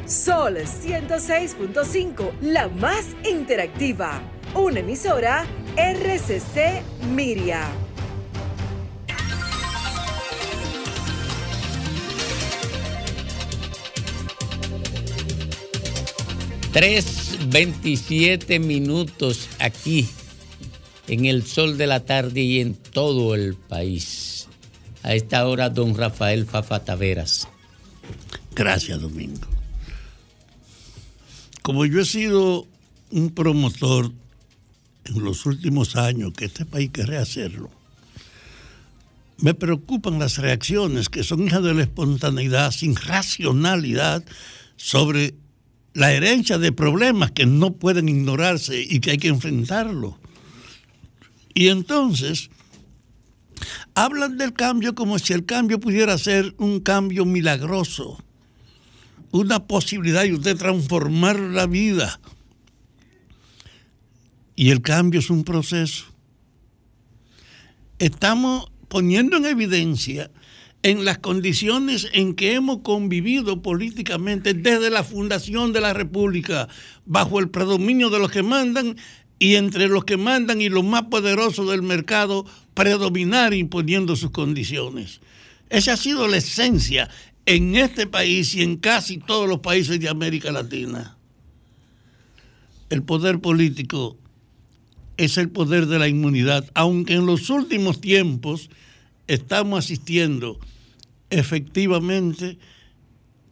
Sol 106.5, la más interactiva. Una emisora RCC Miria. Tres veintisiete minutos aquí en el sol de la tarde y en todo el país. A esta hora, don Rafael Fafa Taveras. Gracias, Domingo. Como yo he sido un promotor en los últimos años que este país quiere hacerlo, me preocupan las reacciones que son hijas de la espontaneidad, sin racionalidad, sobre la herencia de problemas que no pueden ignorarse y que hay que enfrentarlo. Y entonces, hablan del cambio como si el cambio pudiera ser un cambio milagroso, una posibilidad de usted transformar la vida. Y el cambio es un proceso. Estamos poniendo en evidencia en las condiciones en que hemos convivido políticamente desde la fundación de la República, bajo el predominio de los que mandan y entre los que mandan y los más poderosos del mercado predominar imponiendo sus condiciones. Esa ha sido la esencia en este país y en casi todos los países de América Latina. El poder político es el poder de la inmunidad, aunque en los últimos tiempos estamos asistiendo efectivamente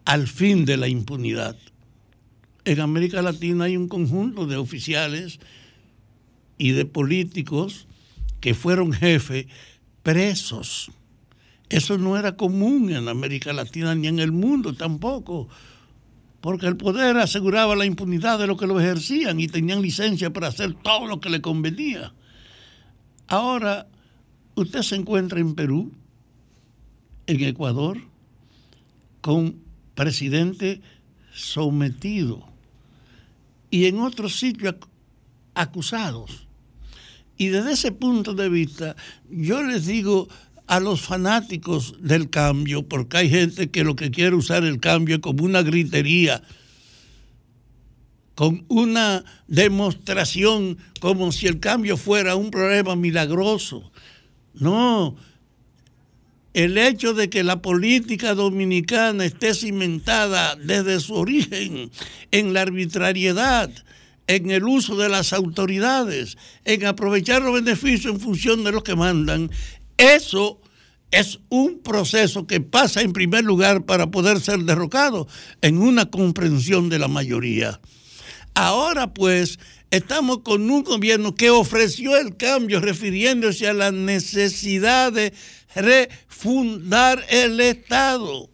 al fin de la impunidad. En América Latina hay un conjunto de oficiales y de políticos que fueron jefes presos. Eso no era común en América Latina ni en el mundo tampoco, porque el poder aseguraba la impunidad de los que lo ejercían y tenían licencia para hacer todo lo que le convenía. Ahora, usted se encuentra en Perú, en Ecuador, con presidente sometido y en otros sitios acusados. Y desde ese punto de vista, yo les digo a los fanáticos del cambio, porque hay gente que lo que quiere usar el cambio es como una gritería, con una demostración como si el cambio fuera un problema milagroso. No, el hecho de que la política dominicana esté cimentada desde su origen en la arbitrariedad, en el uso de las autoridades, en aprovechar los beneficios en función de los que mandan, eso es un proceso que pasa en primer lugar para poder ser derrocado en una comprensión de la mayoría. Ahora pues estamos con un gobierno que ofreció el cambio refiriéndose a la necesidad de refundar el Estado,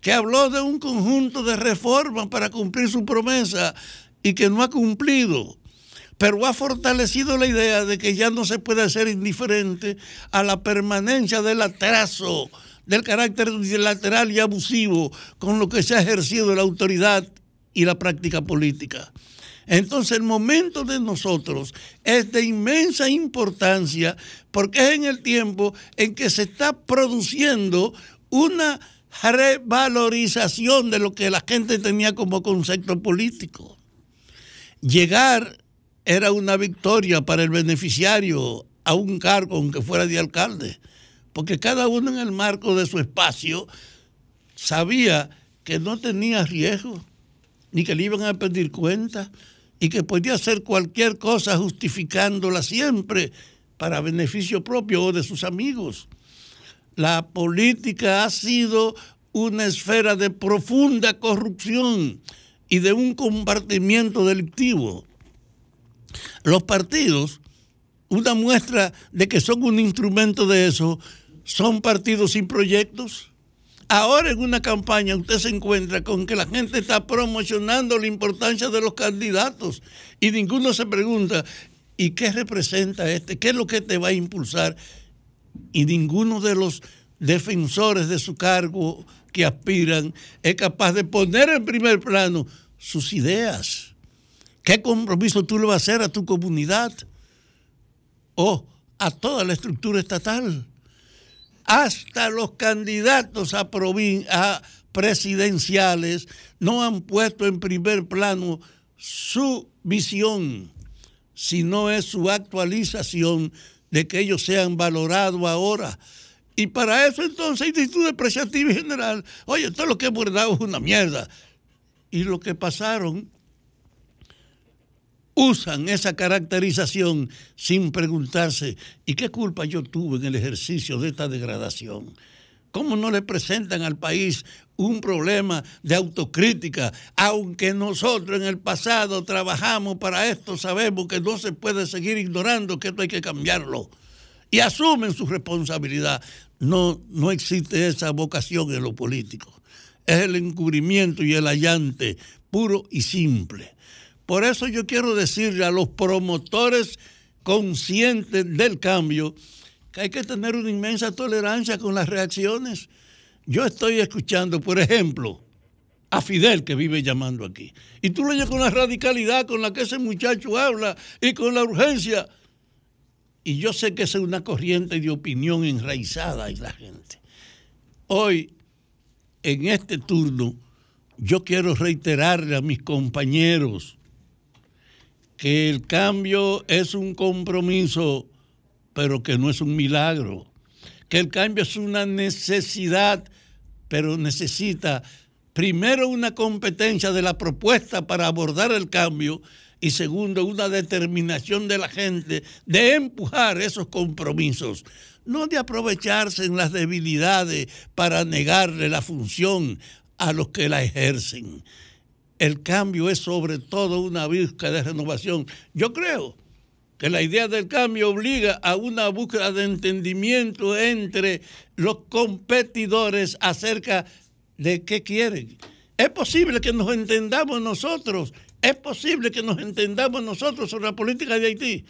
que habló de un conjunto de reformas para cumplir su promesa y que no ha cumplido, pero ha fortalecido la idea de que ya no se puede ser indiferente a la permanencia del atraso, del carácter unilateral y abusivo con lo que se ha ejercido la autoridad y la práctica política. Entonces el momento de nosotros es de inmensa importancia porque es en el tiempo en que se está produciendo una revalorización de lo que la gente tenía como concepto político. Llegar era una victoria para el beneficiario a un cargo, aunque fuera de alcalde, porque cada uno en el marco de su espacio sabía que no tenía riesgo, ni que le iban a pedir cuenta, y que podía hacer cualquier cosa justificándola siempre para beneficio propio o de sus amigos. La política ha sido una esfera de profunda corrupción y de un compartimiento delictivo. Los partidos, una muestra de que son un instrumento de eso, son partidos sin proyectos. Ahora en una campaña usted se encuentra con que la gente está promocionando la importancia de los candidatos y ninguno se pregunta, ¿y qué representa este? ¿Qué es lo que te va a impulsar? Y ninguno de los defensores de su cargo que aspiran es capaz de poner en primer plano sus ideas. ¿Qué compromiso tú le vas a hacer a tu comunidad o a toda la estructura estatal? hasta los candidatos a, a presidenciales no han puesto en primer plano su visión, sino es su actualización de que ellos sean valorados ahora. Y para eso entonces hay actitud depreciativa general. Oye, todo lo que hemos dado es una mierda. Y lo que pasaron usan esa caracterización sin preguntarse, ¿y qué culpa yo tuve en el ejercicio de esta degradación? ¿Cómo no le presentan al país un problema de autocrítica? Aunque nosotros en el pasado trabajamos para esto, sabemos que no se puede seguir ignorando que esto hay que cambiarlo. Y asumen su responsabilidad. No, no existe esa vocación en lo político. Es el encubrimiento y el allante puro y simple. Por eso yo quiero decirle a los promotores conscientes del cambio que hay que tener una inmensa tolerancia con las reacciones. Yo estoy escuchando, por ejemplo, a Fidel que vive llamando aquí. Y tú lo oyes con la radicalidad con la que ese muchacho habla y con la urgencia. Y yo sé que esa es una corriente de opinión enraizada en la gente. Hoy, en este turno, yo quiero reiterarle a mis compañeros que el cambio es un compromiso pero que no es un milagro. Que el cambio es una necesidad, pero necesita primero una competencia de la propuesta para abordar el cambio y segundo una determinación de la gente de empujar esos compromisos, no de aprovecharse en las debilidades para negarle la función a los que la ejercen. El cambio es sobre todo una búsqueda de renovación. Yo creo que la idea del cambio obliga a una búsqueda de entendimiento entre los competidores acerca de qué quieren. Es posible que nos entendamos nosotros, es posible que nos entendamos nosotros sobre la política de Haití.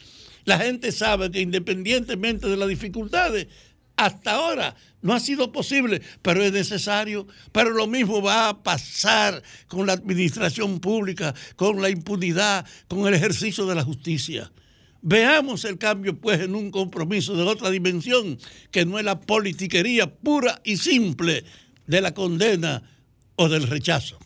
La gente sabe que independientemente de las dificultades, hasta ahora no ha sido posible, pero es necesario. Pero lo mismo va a pasar con la administración pública, con la impunidad, con el ejercicio de la justicia. Veamos el cambio pues en un compromiso de otra dimensión, que no es la politiquería pura y simple de la condena o del rechazo.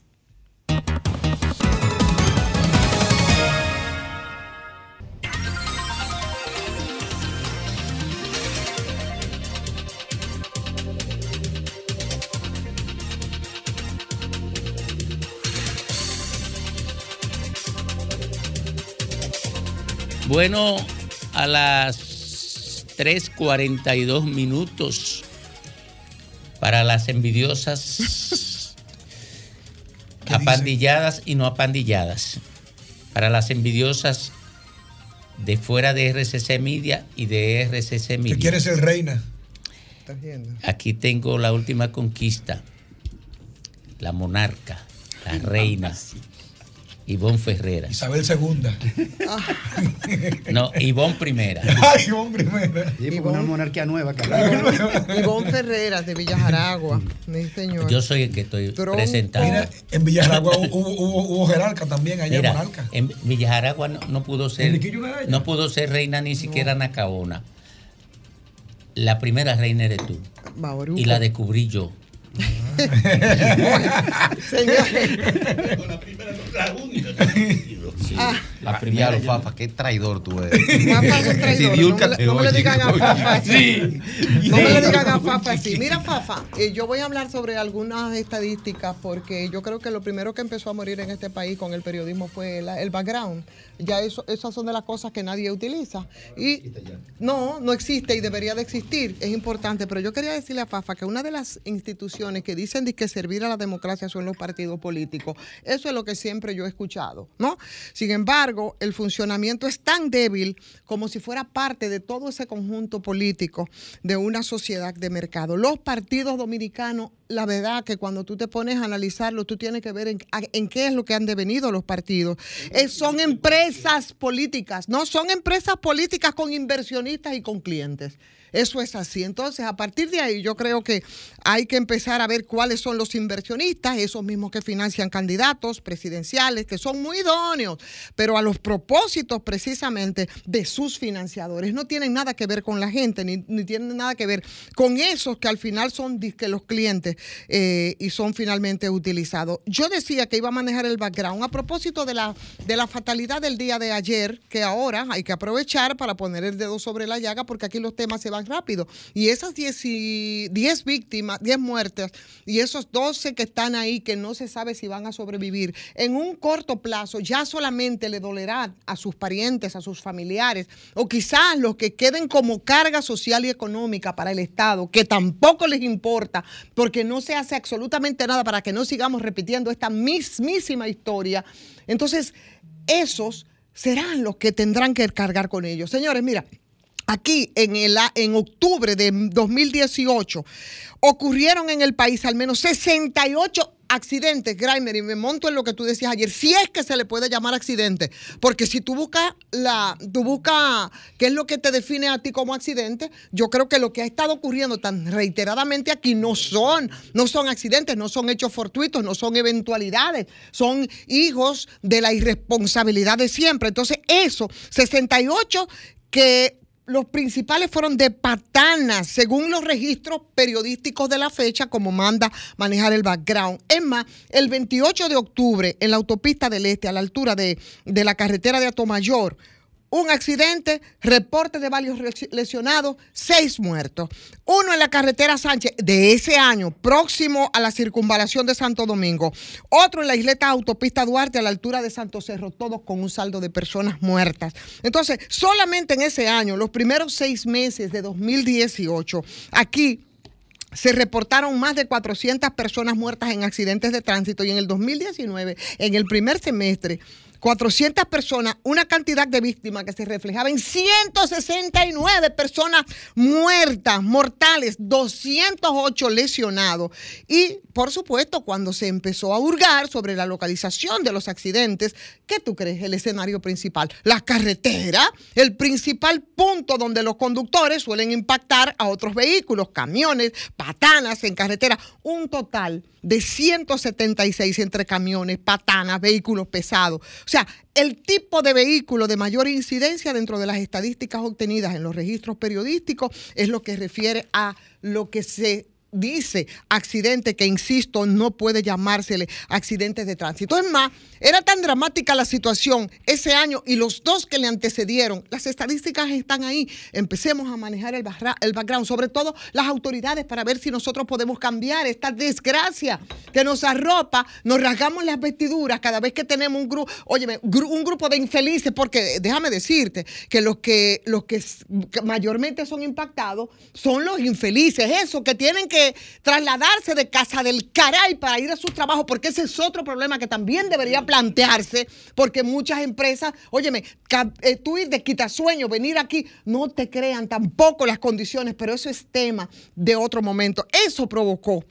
Bueno, a las 3.42 minutos para las envidiosas apandilladas y no apandilladas. Para las envidiosas de fuera de RCC Media y de RCC Media. ¿Qué quieres ser reina? Aquí tengo la última conquista. La monarca, la reina. Ivonne Ferrera. Isabel II. No, Ivonne primera. Ay, Ivonne primera. una monarquía nueva. Ivonne Ferreras de Villajaragua, mi señor. Yo soy el que estoy Tronco. presentando. Mira, en Villajaragua hubo, hubo, hubo jerarca también, allá Mira, en Monarca. en Villajaragua no, no pudo ser no pudo ser reina ni siquiera Nacaona. La primera reina eres tú Bauruco. y la descubrí yo. Ah. La primera, Diablo, Fafa, qué traidor tú eres. Fafa es un traidor. No me le- no me le digan a Fafa así. Sí. No me le digan a Fafa así. Mira, Fafa, eh, yo voy a hablar sobre algunas estadísticas porque yo creo que lo primero que empezó a morir en este país con el periodismo fue la- el background. Ya eso, esas son de las cosas que nadie utiliza. Y no, no existe y debería de existir. Es importante. Pero yo quería decirle a Fafa que una de las instituciones que dicen de que servir a la democracia son los partidos políticos. Eso es lo que siempre yo he escuchado, ¿no? Sin embargo, el funcionamiento es tan débil como si fuera parte de todo ese conjunto político de una sociedad de mercado. Los partidos dominicanos, la verdad que cuando tú te pones a analizarlo, tú tienes que ver en, qué es lo que han devenido los partidos. Eh, son empresas políticas, no son empresas políticas con inversionistas y con clientes. Eso es así. Entonces, a partir de ahí, yo creo que hay que empezar a ver cuáles son los inversionistas, esos mismos que financian candidatos presidenciales, que son muy idóneos, pero a los propósitos precisamente de sus financiadores. No tienen nada que ver con la gente, ni, tienen nada que ver con esos que al final son disque los clientes. eh, y son finalmente utilizados. Yo decía que iba a manejar el background a propósito de la, de la fatalidad del día de ayer, que ahora hay que aprovechar para poner el dedo sobre la llaga porque aquí los temas se van rápido. Y esas 10, y- 10 víctimas, 10 muertes y esos 12 que están ahí que no se sabe si van a sobrevivir, en un corto plazo ya solamente le dolerá a sus parientes, a sus familiares, o quizás los que queden como carga social y económica para el Estado, que tampoco les importa, porque no se hace absolutamente nada para que no sigamos repitiendo esta mismísima historia. Entonces, esos serán los que tendrán que cargar con ellos. Señores, mira, Aquí en, el, en octubre de 2018 ocurrieron en el país al menos 68 accidentes, Grimer, y me monto en lo que tú decías ayer, si es que se le puede llamar accidente, porque si tú buscas la, tú buscas qué es lo que te define a ti como accidente, yo creo que lo que ha estado ocurriendo tan reiteradamente aquí no son, no son accidentes, no son hechos fortuitos, no son eventualidades, son hijos de la irresponsabilidad de siempre. Entonces, eso, 68 que los principales fueron de patanas, según los registros periodísticos de la fecha, como manda manejar el background. Es más, el 28 de octubre, en la autopista del Este, a la altura de, de la carretera de Atomayor, un accidente, reporte de varios lesionados, seis muertos. Uno en la carretera Sánchez de ese año, próximo a la circunvalación de Santo Domingo. Otro en la isleta autopista Duarte a la altura de Santo Cerro, todos con un saldo de personas muertas. Entonces, solamente en ese año, los primeros seis meses de 2018, aquí se reportaron más de 400 personas muertas en accidentes de tránsito y en el 2019, en el primer semestre, 400 personas, una cantidad de víctimas que se reflejaba en 169 personas muertas, mortales, 208 lesionados. Y, por supuesto, cuando se empezó a hurgar sobre la localización de los accidentes, ¿qué tú crees? El escenario principal, la carretera, el principal punto donde los conductores suelen impactar a otros vehículos, camiones, patanas en carretera, un total de 176 entre camiones, patanas, vehículos pesados. O sea, el tipo de vehículo de mayor incidencia dentro de las estadísticas obtenidas en los registros periodísticos es lo que refiere a lo que se dice accidente, que insisto, no puede llamársele accidentes de tránsito. Es más, era tan dramática la situación ese año y los dos que le antecedieron, las estadísticas están ahí. Empecemos a manejar el, el background, sobre todo las autoridades, para ver si nosotros podemos cambiar esta desgracia que nos arropa, nos rasgamos las vestiduras cada vez que tenemos un grupo, óyeme, un grupo de infelices, porque déjame decirte que los que, los que mayormente son impactados son los infelices, esos que tienen que trasladarse de casa del caray para ir a sus trabajos, porque ese es otro problema que también debería plantearse, porque muchas empresas, óyeme, eh, tú ir de quitasueño, venir aquí, no te crean tampoco las condiciones, pero eso es tema de otro momento. Eso provocó,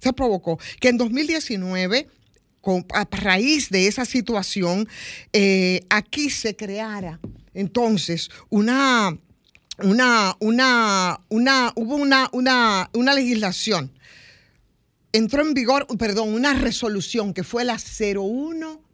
se provocó que en 2019 con- a raíz de esa situación, eh, aquí se creara entonces una, una, una, una, hubo una, una, una legislación. Entró en vigor, perdón, una resolución que fue la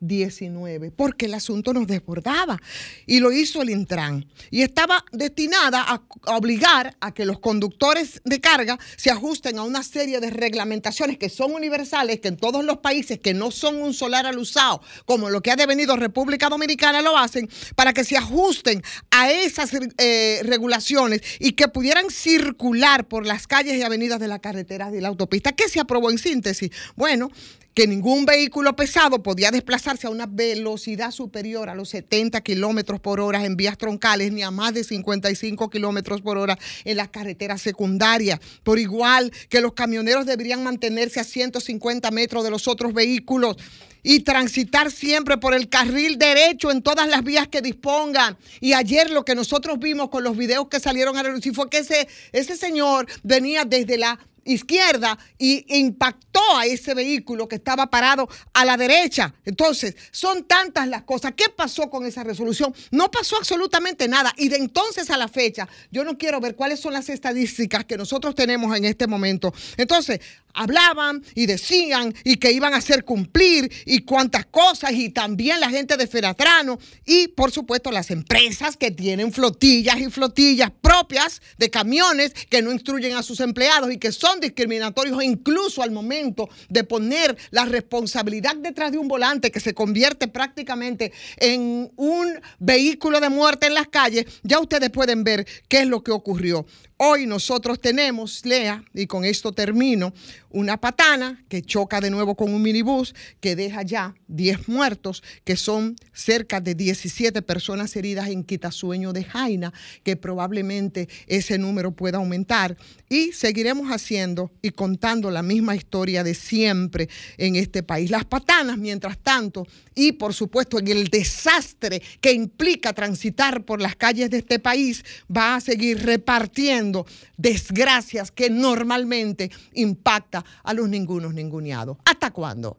0119, porque el asunto nos desbordaba. Y lo hizo el Intran. Y estaba destinada a, obligar a que los conductores de carga se ajusten a una serie de reglamentaciones que son universales, que en todos los países que no son un solar al usado, como lo que ha devenido República Dominicana, lo hacen, para que se ajusten a esas eh, regulaciones y que pudieran circular por las calles y avenidas de la carretera y la autopista. ¿Qué se aprobó en síntesis? Bueno, que ningún vehículo pesado podía desplazarse a una velocidad superior a los 70 kilómetros por hora en vías troncales ni a más de 55 kilómetros por hora en las carreteras secundarias. Por igual que los camioneros deberían mantenerse a 150 metros de los otros vehículos y transitar siempre por el carril derecho en todas las vías que dispongan. Y ayer lo que nosotros vimos con los videos que salieron a relucir fue que ese, ese señor venía desde la izquierda y impactó a ese vehículo que estaba parado a la derecha. Entonces, son tantas las cosas. ¿Qué pasó con esa resolución? No pasó absolutamente nada. Y de entonces a la fecha, yo no quiero ver cuáles son las estadísticas que nosotros tenemos en este momento. Entonces, hablaban y decían y que iban a hacer cumplir y cuántas cosas y también la gente de Feratrano y por supuesto las empresas que tienen flotillas y flotillas propias de camiones que no instruyen a sus empleados y que son son discriminatorios incluso al momento de poner la responsabilidad detrás de un volante que se convierte prácticamente en un vehículo de muerte en las calles, ya ustedes pueden ver qué es lo que ocurrió. Hoy nosotros tenemos, Lea, y con esto termino, una patana que choca de nuevo con un minibús que deja ya 10 muertos, que son cerca de 17 personas heridas en Quitasueño de Jaina, que probablemente ese número pueda aumentar. Y seguiremos haciendo y contando la misma historia de siempre en este país. Las patanas, mientras tanto, y por supuesto en el desastre que implica transitar por las calles de este país, va a seguir repartiendo desgracias que normalmente impacta a los ningunos ninguneados. ¿Hasta cuándo?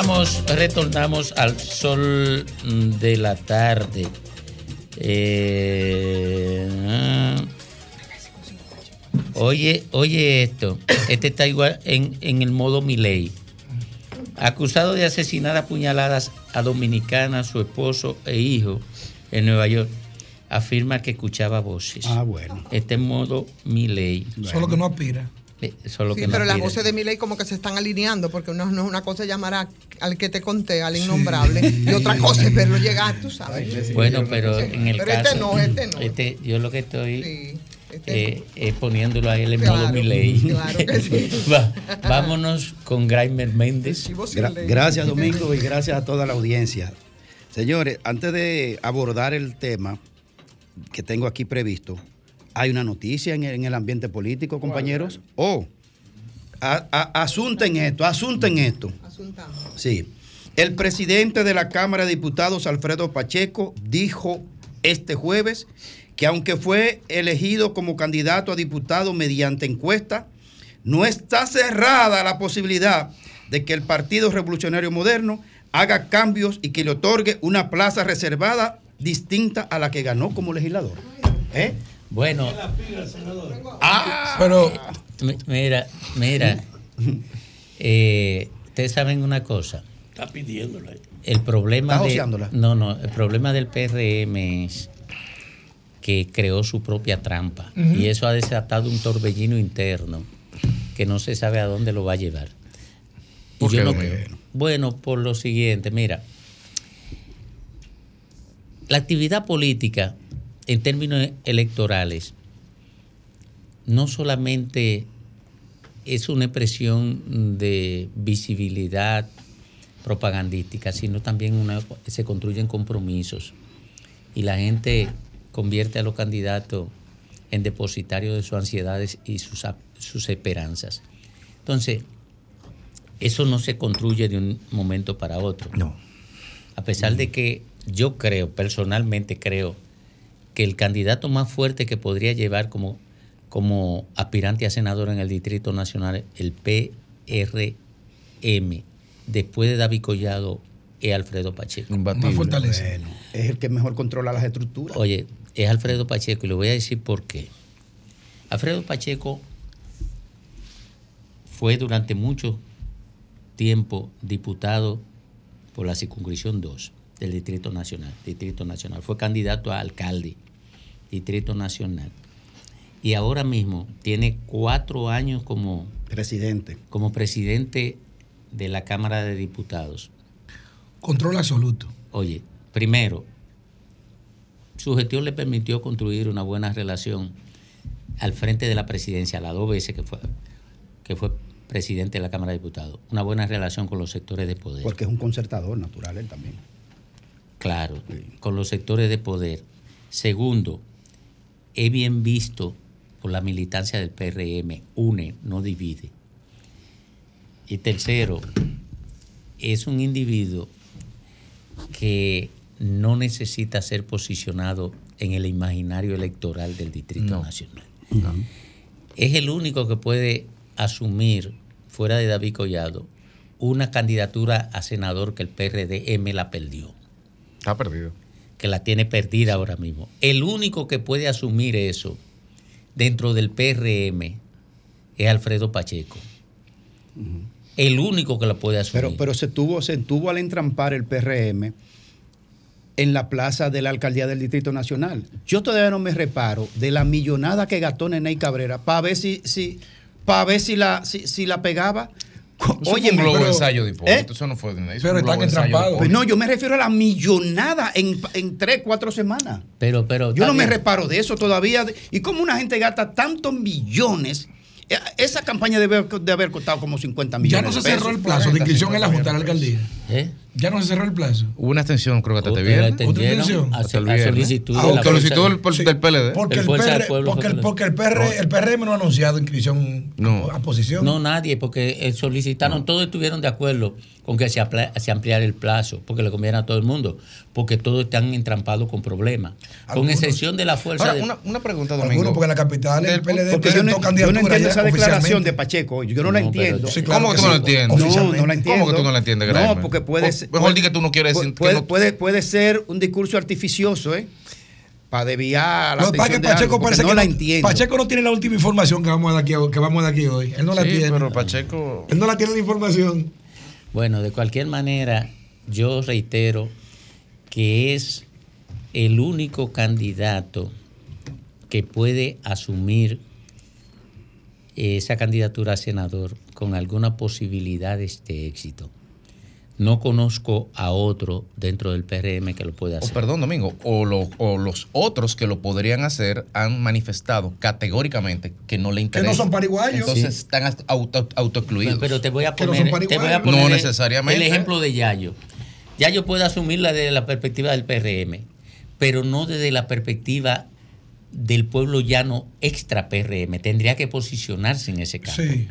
Vamos, retornamos al sol de la tarde. Eh, ah. oye, oye esto. Este está igual en, en el modo Milei. Acusado de asesinar a puñaladas a dominicana, su esposo e hijo en Nueva York, afirma que escuchaba voces. Ah, bueno. Este es modo Milei. Solo que no aspira. Eh, Solo Sí, que pero las voces de mi ley como que se están alineando, porque no, no es una cosa llamar a- al que te conté, al innombrable, y otra cosa es verlo llegar, tú sabes. Bueno, pero en el Pero caso. este no, este no. este, yo lo que estoy este eh, es poniéndolo a él en Claro, modo Milei. claro que sí. Va- vámonos con Graimer Méndez. Gra- gracias Domingo y gracias a toda la audiencia. Señores, antes de abordar el tema que tengo aquí previsto, hay una noticia en el, en el ambiente político, compañeros. Oh, a- a- asunten esto, asunten esto. Sí. El presidente de la Cámara de Diputados, Alfredo Pacheco, dijo este jueves que aunque fue elegido como candidato a diputado mediante encuesta, no está cerrada la posibilidad de que el Partido Revolucionario Moderno haga cambios y que le otorgue una plaza reservada distinta a la que ganó como legislador. ¿Eh? Bueno. Ah, pero mira, mira. eh, Ustedes saben una cosa. Está pidiéndola. El problema ¿Está de, no, no, el problema del PRM es que creó su propia trampa y eso ha desatado un torbellino interno que no se sabe a dónde lo va a llevar. Y ¿Por yo qué, no- bueno, por lo siguiente, mira, la actividad política en términos electorales no solamente es una expresión de visibilidad propagandística, sino también una- se construyen compromisos y la gente convierte a los candidatos en depositarios de sus ansiedades y sus, sus esperanzas. Entonces, eso no se construye de un momento para otro. No. A pesar de que yo creo, personalmente creo, que el candidato más fuerte que podría llevar como, como aspirante a senador en el Distrito Nacional, el PRM, después de David Collado, es Alfredo Pacheco. Más fortaleza. Bueno, es el que mejor controla las estructuras. Oye, es Alfredo Pacheco y le voy a decir por qué. Alfredo Pacheco fue durante mucho tiempo diputado por la circunscripción 2 del Distrito Nacional. Distrito Nacional. Fue candidato a alcalde, Distrito Nacional. Y ahora mismo tiene cuatro años como presidente. Como presidente de la Cámara de Diputados. Control absoluto. Oye, primero, su gestión le permitió construir una buena relación al frente de la presidencia, las dos veces que fue, que fue presidente de la Cámara de Diputados. Una buena relación con los sectores de poder. Porque es un concertador natural él también. Claro, con los sectores de poder. Segundo, es bien visto por la militancia del PRM, une, no divide. Y tercero, es un individuo que no necesita ser posicionado en el imaginario electoral del Distrito Nacional. Es el único que puede asumir, fuera de David Collado, una candidatura a senador que el PRDM la perdió. Está perdido. Que la tiene perdida ahora mismo. El único que puede asumir eso dentro del PRM es Alfredo Pacheco. El único que la puede asumir. Pero, pero se tuvo, se tuvo al entrampar el PRM en la plaza de la alcaldía del Distrito Nacional. Yo todavía no me reparo de la millonada que gastó Neney Cabrera para ver si, si, para ver si la, si, si la pegaba. Oye, un globo pero- ensayo de Hipólito. ¿Eh? Eso no fue de Pero están entrampados. Hipólito. no, yo me refiero a la millonada en, en tres, cuatro semanas. Pero, pero. Yo no me reparo de eso todavía. ¿Y cómo una gente gasta tantos millones? Eh, Esa campaña debe, de haber costado como 50 Ya millones. no se cerró el plazo de inscripción en la Junta de la Alcaldía. ¿Eh? Ya no se cerró el plazo. Hubo una extensión, creo que hasta Otra te viernes. extendieron extensión? a- solicitud de Ah, la del PLD. Porque el, PR, porque, fue el, que- porque el, PR, el PRM no ha anunciado inscripción a, a posición. No, nadie, porque eh, solicitaron, todos estuvieron de acuerdo con que se, apla- se ampliara el plazo, porque le conviene a todo el mundo, porque todos están entrampados con problemas, con Algunos. excepción de la fuerza Ahora, de- una, una pregunta, Algunos, Domingo. porque en la capital el PLD Porque yo no, yo no entiendo esa declaración de Pacheco. Yo no la No, pero- entiendo. Sí, claro ¿Cómo que tú no la entiendes? No, no la entiendo. ¿Cómo que tú no la entiendes, No, porque puede ser. Mejor di que tú no quieres decir que puede, no- puede, puede ser un discurso artificioso, ¿eh? Para desviar la que es atención que de Pacheco algo, parece no que la no, entiendo. Pacheco no tiene la última información que vamos a dar aquí, que vamos dar aquí hoy. Él no la Sí, tiene. pero Pacheco. Él no la tiene la información. Bueno, de cualquier manera, yo reitero que es el único candidato que puede asumir esa candidatura a senador con alguna posibilidad de este éxito. No conozco a otro dentro del PRM que lo pueda O hacer. perdón, Domingo, o, lo- o los otros que lo podrían hacer han manifestado categóricamente que no le interesa. no son pariguayos. Entonces Sí. están auto, autoexcluidos. Pero te voy a Que no poner, son te voy a poner No el- necesariamente. el ejemplo de Yayo. Yayo puede asumirla desde la perspectiva del PRM, pero no desde la perspectiva del pueblo llano extra PRM. Tendría que posicionarse en ese campo. Sí.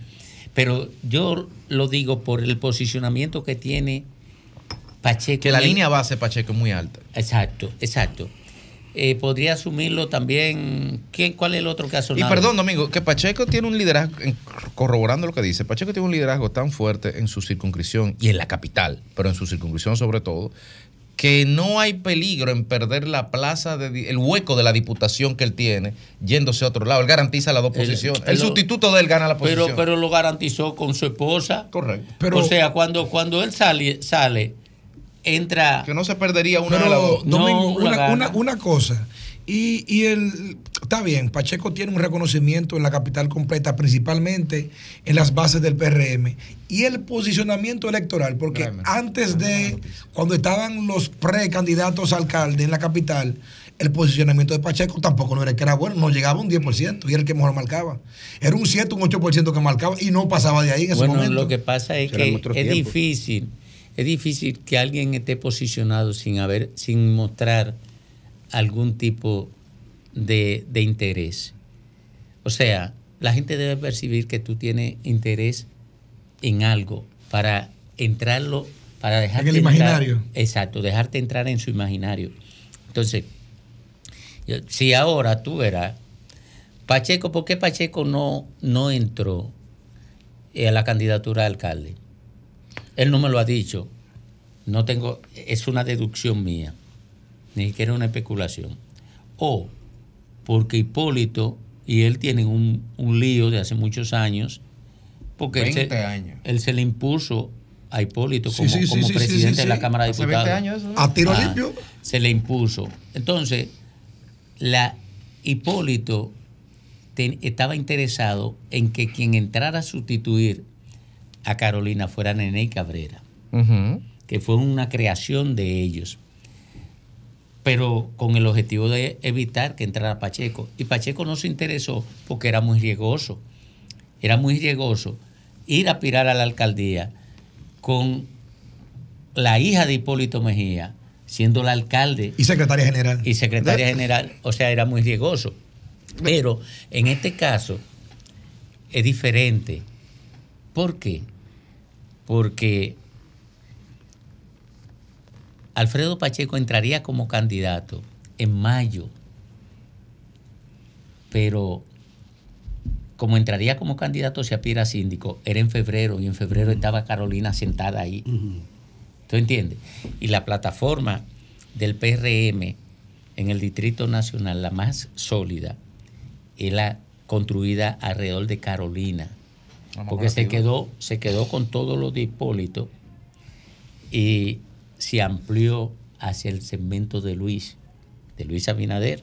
Pero yo lo digo por el posicionamiento que tiene Pacheco. que la el- línea base Pacheco es muy alta. Exacto, exacto. Eh, podría asumirlo también. ¿quién, ¿Cuál es el otro caso? Y perdón, Domingo, que Pacheco tiene un liderazgo, corroborando lo que dice, Pacheco tiene un liderazgo tan fuerte en su circunscripción y en la capital, pero en su circunscripción sobre todo, que no hay peligro en perder la plaza, de, el hueco de la diputación que él tiene yéndose a otro lado. Él garantiza las dos posiciones. El, sustituto de él gana la posición. Pero, pero lo garantizó con su esposa. Correcto. Pero- o sea, cuando, cuando él sale, sale, entra. que no se perdería una de las dos. Domingo, No, una, una, una cosa. Y, y el, está bien, Pacheco tiene un reconocimiento en la capital completa, principalmente en las bases del PRM. Y el posicionamiento electoral, porque Graeme. antes de, cuando estaban los precandidatos a alcalde en la capital, el posicionamiento de Pacheco tampoco no era que era bueno, no llegaba a un 10% y era el que mejor marcaba. Era un 7, un 8% que marcaba y no pasaba de ahí en ese Bueno, momento. lo que pasa es Serán que es difícil, es difícil que alguien esté posicionado sin haber, sin mostrar algún tipo de, de interés. O sea, la gente debe percibir que tú tienes interés en algo para entrarlo, para dejarte el entrar- imaginario. exacto, dejarte entrar en su imaginario. Entonces, yo- si ahora tú verás, Pacheco, ¿por qué Pacheco no, no entró eh, a la candidatura de alcalde? Él no me lo ha dicho. No tengo, es una deducción mía, ni siquiera una especulación. O porque Hipólito y él tienen un, un lío de hace muchos años, porque él se, 20 años. él se le impuso a Hipólito como, sí, sí, como sí, sí, presidente sí, de la. Cámara de Diputados. 20 años eso, ¿no? A tiro Ah, limpio. Se le impuso. Entonces, la Hipólito te- estaba interesado en que quien entrara a sustituir a Carolina fuera Nene Cabrera, que fue una creación de ellos, pero con el objetivo de evitar que entrara Pacheco. Y Pacheco no se interesó porque era muy riesgoso. Era muy riesgoso ir a aspirar a la alcaldía con la hija de Hipólito Mejía, siendo la alcalde Y secretaria general. y secretaria general, o sea, era muy riesgoso. Pero en este caso es diferente. ¿Por qué? Porque Alfredo Pacheco entraría como candidato en mayo, pero como entraría como candidato si aspira a síndico, era en febrero y en febrero estaba Carolina sentada ahí. ¿Tú entiendes? Y la plataforma del PRM en el Distrito Nacional, la más sólida, es la construida alrededor de Carolina. Porque se quedó, se quedó con todo lo de Hipólito y se amplió hacia el segmento de Luis, de Luis Abinader.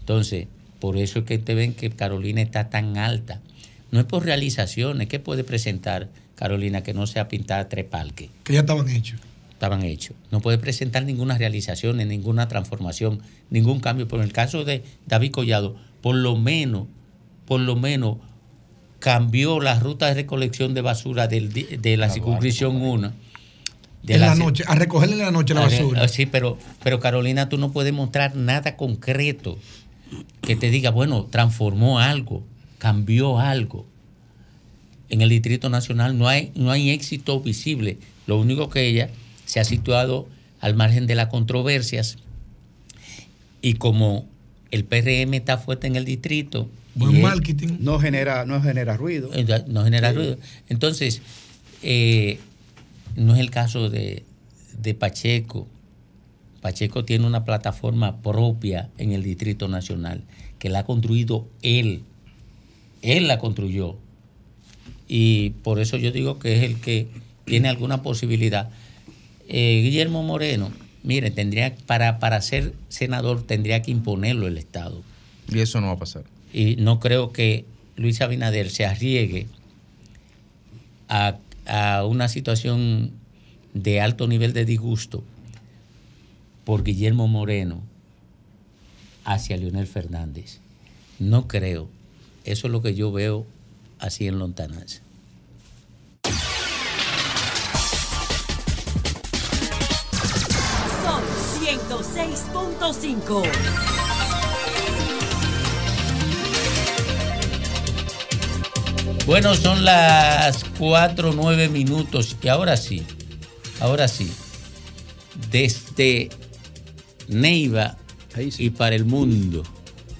Entonces, por eso es que te ven que Carolina está tan alta. No es por realizaciones, ¿qué puede presentar Carolina que no sea pintada tres parques? Que ya estaban hechos. Estaban hechos. No puede presentar ninguna realización, ninguna transformación, ningún cambio. Pero en el caso de David Collado, por lo menos, por lo menos cambió la ruta de recolección de basura del de la circunscripción 1. De en la noche, a recogerle en la noche la a ver, basura. ah, Sí, pero, pero Carolina, tú no puedes mostrar nada concreto que te diga, bueno, transformó algo, cambió algo. En el Distrito Nacional no hay, no hay éxito visible. Lo único que ella se ha situado al margen de las controversias y como el PRM está fuerte en el distrito. Buen y marketing. No genera, no genera ruido. eh, no genera Sí. ruido. Entonces, eh, no es el caso de, de Pacheco. Pacheco tiene una plataforma propia en el Distrito Nacional que la ha construido él. Él la construyó. Y por eso yo digo que es el que tiene alguna posibilidad. Eh, Guillermo Moreno, mire, tendría para, para ser senador tendría que imponerlo el Estado. Y eso no va a pasar. Y no creo que Luis Abinader se arriesgue a, a una situación de alto nivel de disgusto por Guillermo Moreno hacia Leonel Fernández. No creo. Eso es lo que yo veo así en lontananza. Son 106.5. Bueno, son las 4, 9 minutos y ahora sí, ahora sí, desde Neiva y para el mundo,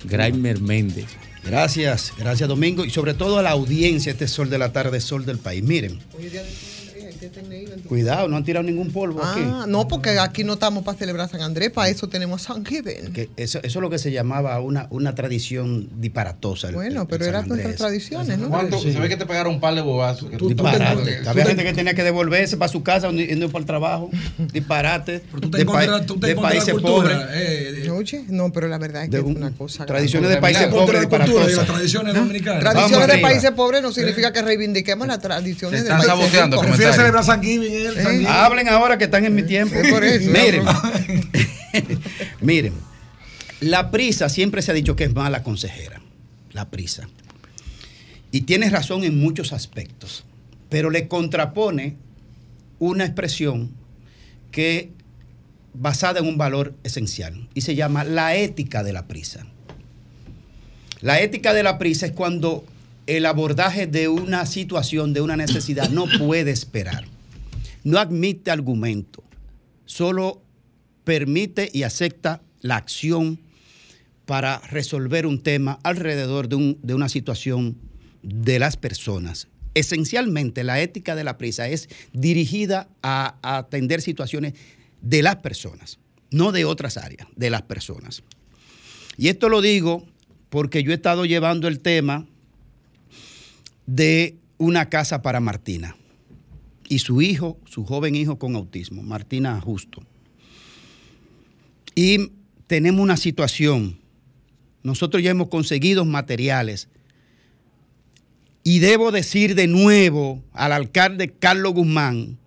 Graimer Méndez. Gracias, gracias Domingo y sobre todo a la audiencia, este sol de la tarde, sol del país. Miren, cuidado, no han tirado ningún polvo aquí. Ah, no, porque aquí no estamos para celebrar San Andrés, para eso tenemos San Giving. Que eso, eso es lo que se llamaba una, una tradición disparatosa. el- Bueno, el- pero eran nuestras tradiciones, ¿no? ¿Cuánto? Sí. Se ve que te pegaron un par de bobazos. Disparate. tú- Había tú- gente que tenía que devolverse para su casa, y no para el trabajo. Disparate. te de, pa- encuentras- tú te de encuentras países la cultura, pobres. eh, Oye, no, pero la verdad es que De es un- una cosa. tradiciones de países pobres tradiciones ¿Ah? dominicanas. Tradiciones Vamos de países pobres no significa que reivindiquemos las tradiciones de están países saboteando San Giving él, San Giving. Hablen ahora que están en mi tiempo. Es por eso. Miren, miren, la prisa siempre se ha dicho que es mala consejera. La prisa. Y tienes razón en muchos aspectos, pero le contrapone una expresión que basada en un valor esencial y se llama la ética de la prisa. La ética de la prisa es cuando el abordaje de una situación, de una necesidad, no puede esperar. No admite argumento, solo permite y acepta la acción para resolver un tema alrededor de, un- de una situación de las personas. Esencialmente, la ética de la prisa es dirigida a, a atender situaciones de las personas, no de otras áreas, de las personas. Y esto lo digo porque yo he estado llevando el tema de una casa para Martina y su hijo, su joven hijo con autismo, Martina Justo. Y tenemos una situación. Nosotros ya hemos conseguido materiales. Y debo decir de nuevo al alcalde Carlos Guzmán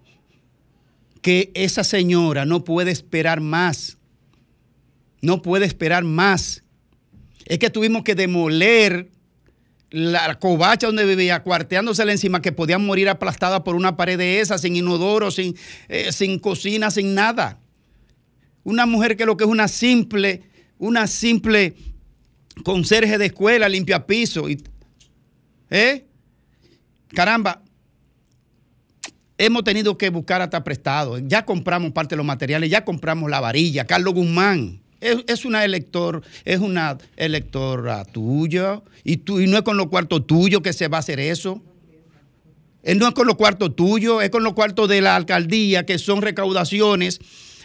que esa señora no puede esperar más. No puede esperar más. Es que tuvimos que demoler la covacha donde vivía, cuarteándosela encima, que podían morir aplastada por una pared de esa, sin inodoro, sin, eh, sin cocina, sin nada. Una mujer que lo que es una simple, una simple conserje de escuela, limpia piso. Y, ¿eh? Caramba, hemos tenido que buscar hasta prestado. Ya compramos parte de los materiales, ya compramos la varilla. Carlos Guzmán, Es, es una elector, es una electora tuya y, tú, y no es con los cuartos tuyos que se va a hacer eso. Eh, No es con los cuartos tuyos, es con los cuartos de la alcaldía, que son recaudaciones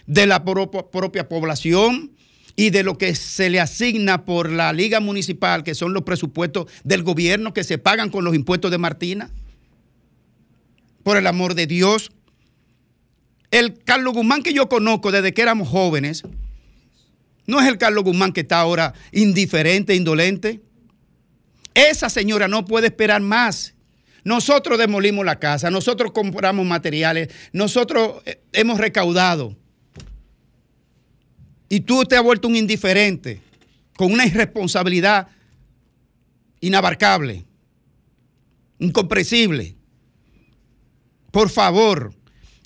de la pro- propia población y de lo que se le asigna por la liga municipal, que son los presupuestos del gobierno que se pagan con los impuestos de Martina. Por el amor de Dios. El Carlos Guzmán que yo conozco desde que éramos jóvenes, no es el Carlos Guzmán que está ahora indiferente, indolente. Esa señora no puede esperar más. Nosotros demolimos la casa, nosotros compramos materiales, nosotros eh, hemos recaudado. Y tú te has vuelto un indiferente, con una irresponsabilidad inabarcable, incomprensible. Por favor,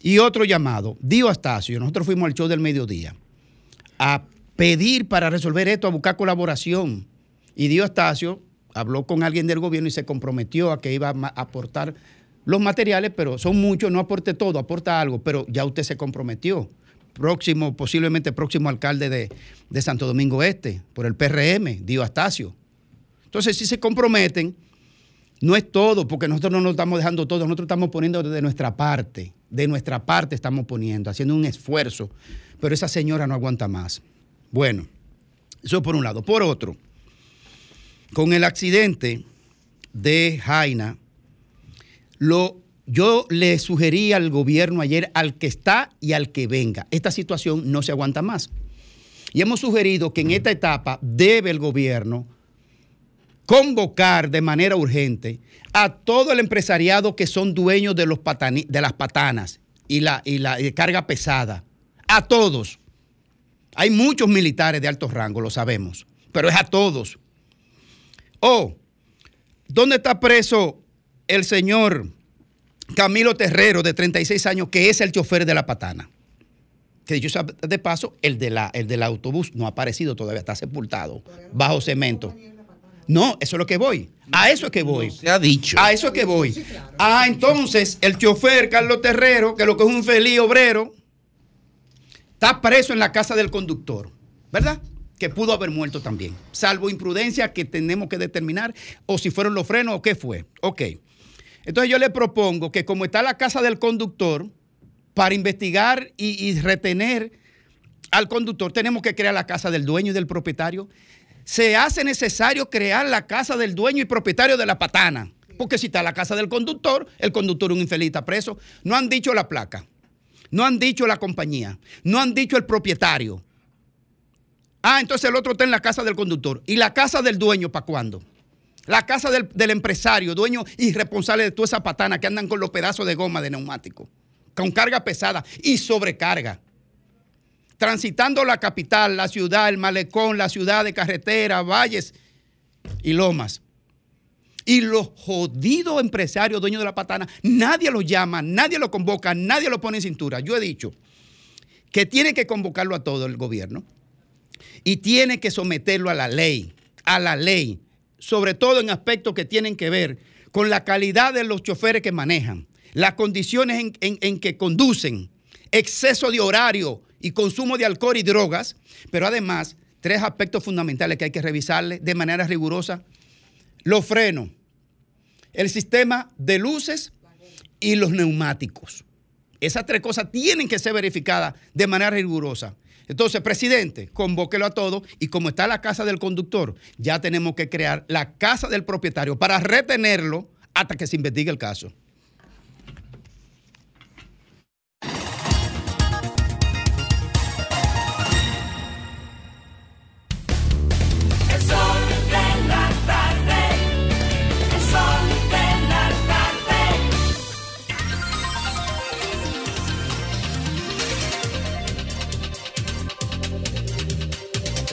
y otro llamado, Dio Astacio, nosotros fuimos al show del mediodía a pedir para resolver esto, a buscar colaboración. Y Dio Astacio habló con alguien del gobierno y se comprometió a que iba a aportar los materiales, pero son muchos, no aporte todo, aporta algo, pero ya usted se comprometió. Próximo, posiblemente próximo alcalde de, de Santo Domingo Este, por el PRM, Dio Astacio. Entonces, si se comprometen, no es todo, porque nosotros no nos estamos dejando todo, nosotros estamos poniendo de nuestra parte, de nuestra parte estamos poniendo, haciendo un esfuerzo, pero esa señora no aguanta más. Bueno, eso por un lado. Por otro, con el accidente de Jaina, lo, yo le sugerí al gobierno ayer, al que está y al que venga, esta situación no se aguanta más. Y hemos sugerido que en esta etapa debe el gobierno convocar de manera urgente a todo el empresariado que son dueños de, los patani- de las patanas y la, y la carga pesada. A todos. Hay muchos militares de alto rango, lo sabemos, pero es a todos. Oh, ¿dónde está preso el señor Camilo Terrero, de 36 años, que es el chofer de la patana? Que dicho sea de paso, el, de la, el del autobús no ha aparecido todavía, está sepultado bajo cemento. No, eso es lo que voy. A eso es que voy. Se ha dicho. A eso es que voy. Ah, entonces, el chofer Carlos Terrero, que lo que es un feliz obrero, está preso en la casa del conductor, ¿verdad? Que pudo haber muerto también, salvo imprudencia que tenemos que determinar, o si fueron los frenos o qué fue. Ok. Entonces yo le propongo que como está la casa del conductor, para investigar y, y retener al conductor, tenemos que crear la casa del dueño y del propietario. Se hace necesario crear la casa del dueño y propietario de la patana. Porque si está la casa del conductor, el conductor un infeliz, está preso. No han dicho la placa, no han dicho la compañía, no han dicho el propietario. Ah, entonces el otro está en la casa del conductor. ¿Y la casa del dueño para cuándo? La casa del, empresario, dueño y responsable de toda esa patana que andan con los pedazos de goma de neumático, con carga pesada y sobrecarga. Transitando la capital, la ciudad, el malecón, la ciudad de carretera, valles y lomas. Y los jodidos empresarios, dueños de la patana, nadie los llama, nadie los convoca, nadie lo pone en cintura. Yo he dicho que tiene que convocarlo a todo el gobierno y tiene que someterlo a la ley, a la ley, sobre todo en aspectos que tienen que ver con la calidad de los choferes que manejan, las condiciones en, en- en que conducen, exceso de horario y consumo de alcohol y drogas, pero además tres aspectos fundamentales que hay que revisarle de manera rigurosa, los frenos, el sistema de luces y los neumáticos. Esas tres cosas tienen que ser verificadas de manera rigurosa. Entonces, presidente, convóquelo a todos y como está la casa del conductor, ya tenemos que crear la casa del propietario para retenerlo hasta que se investigue el caso.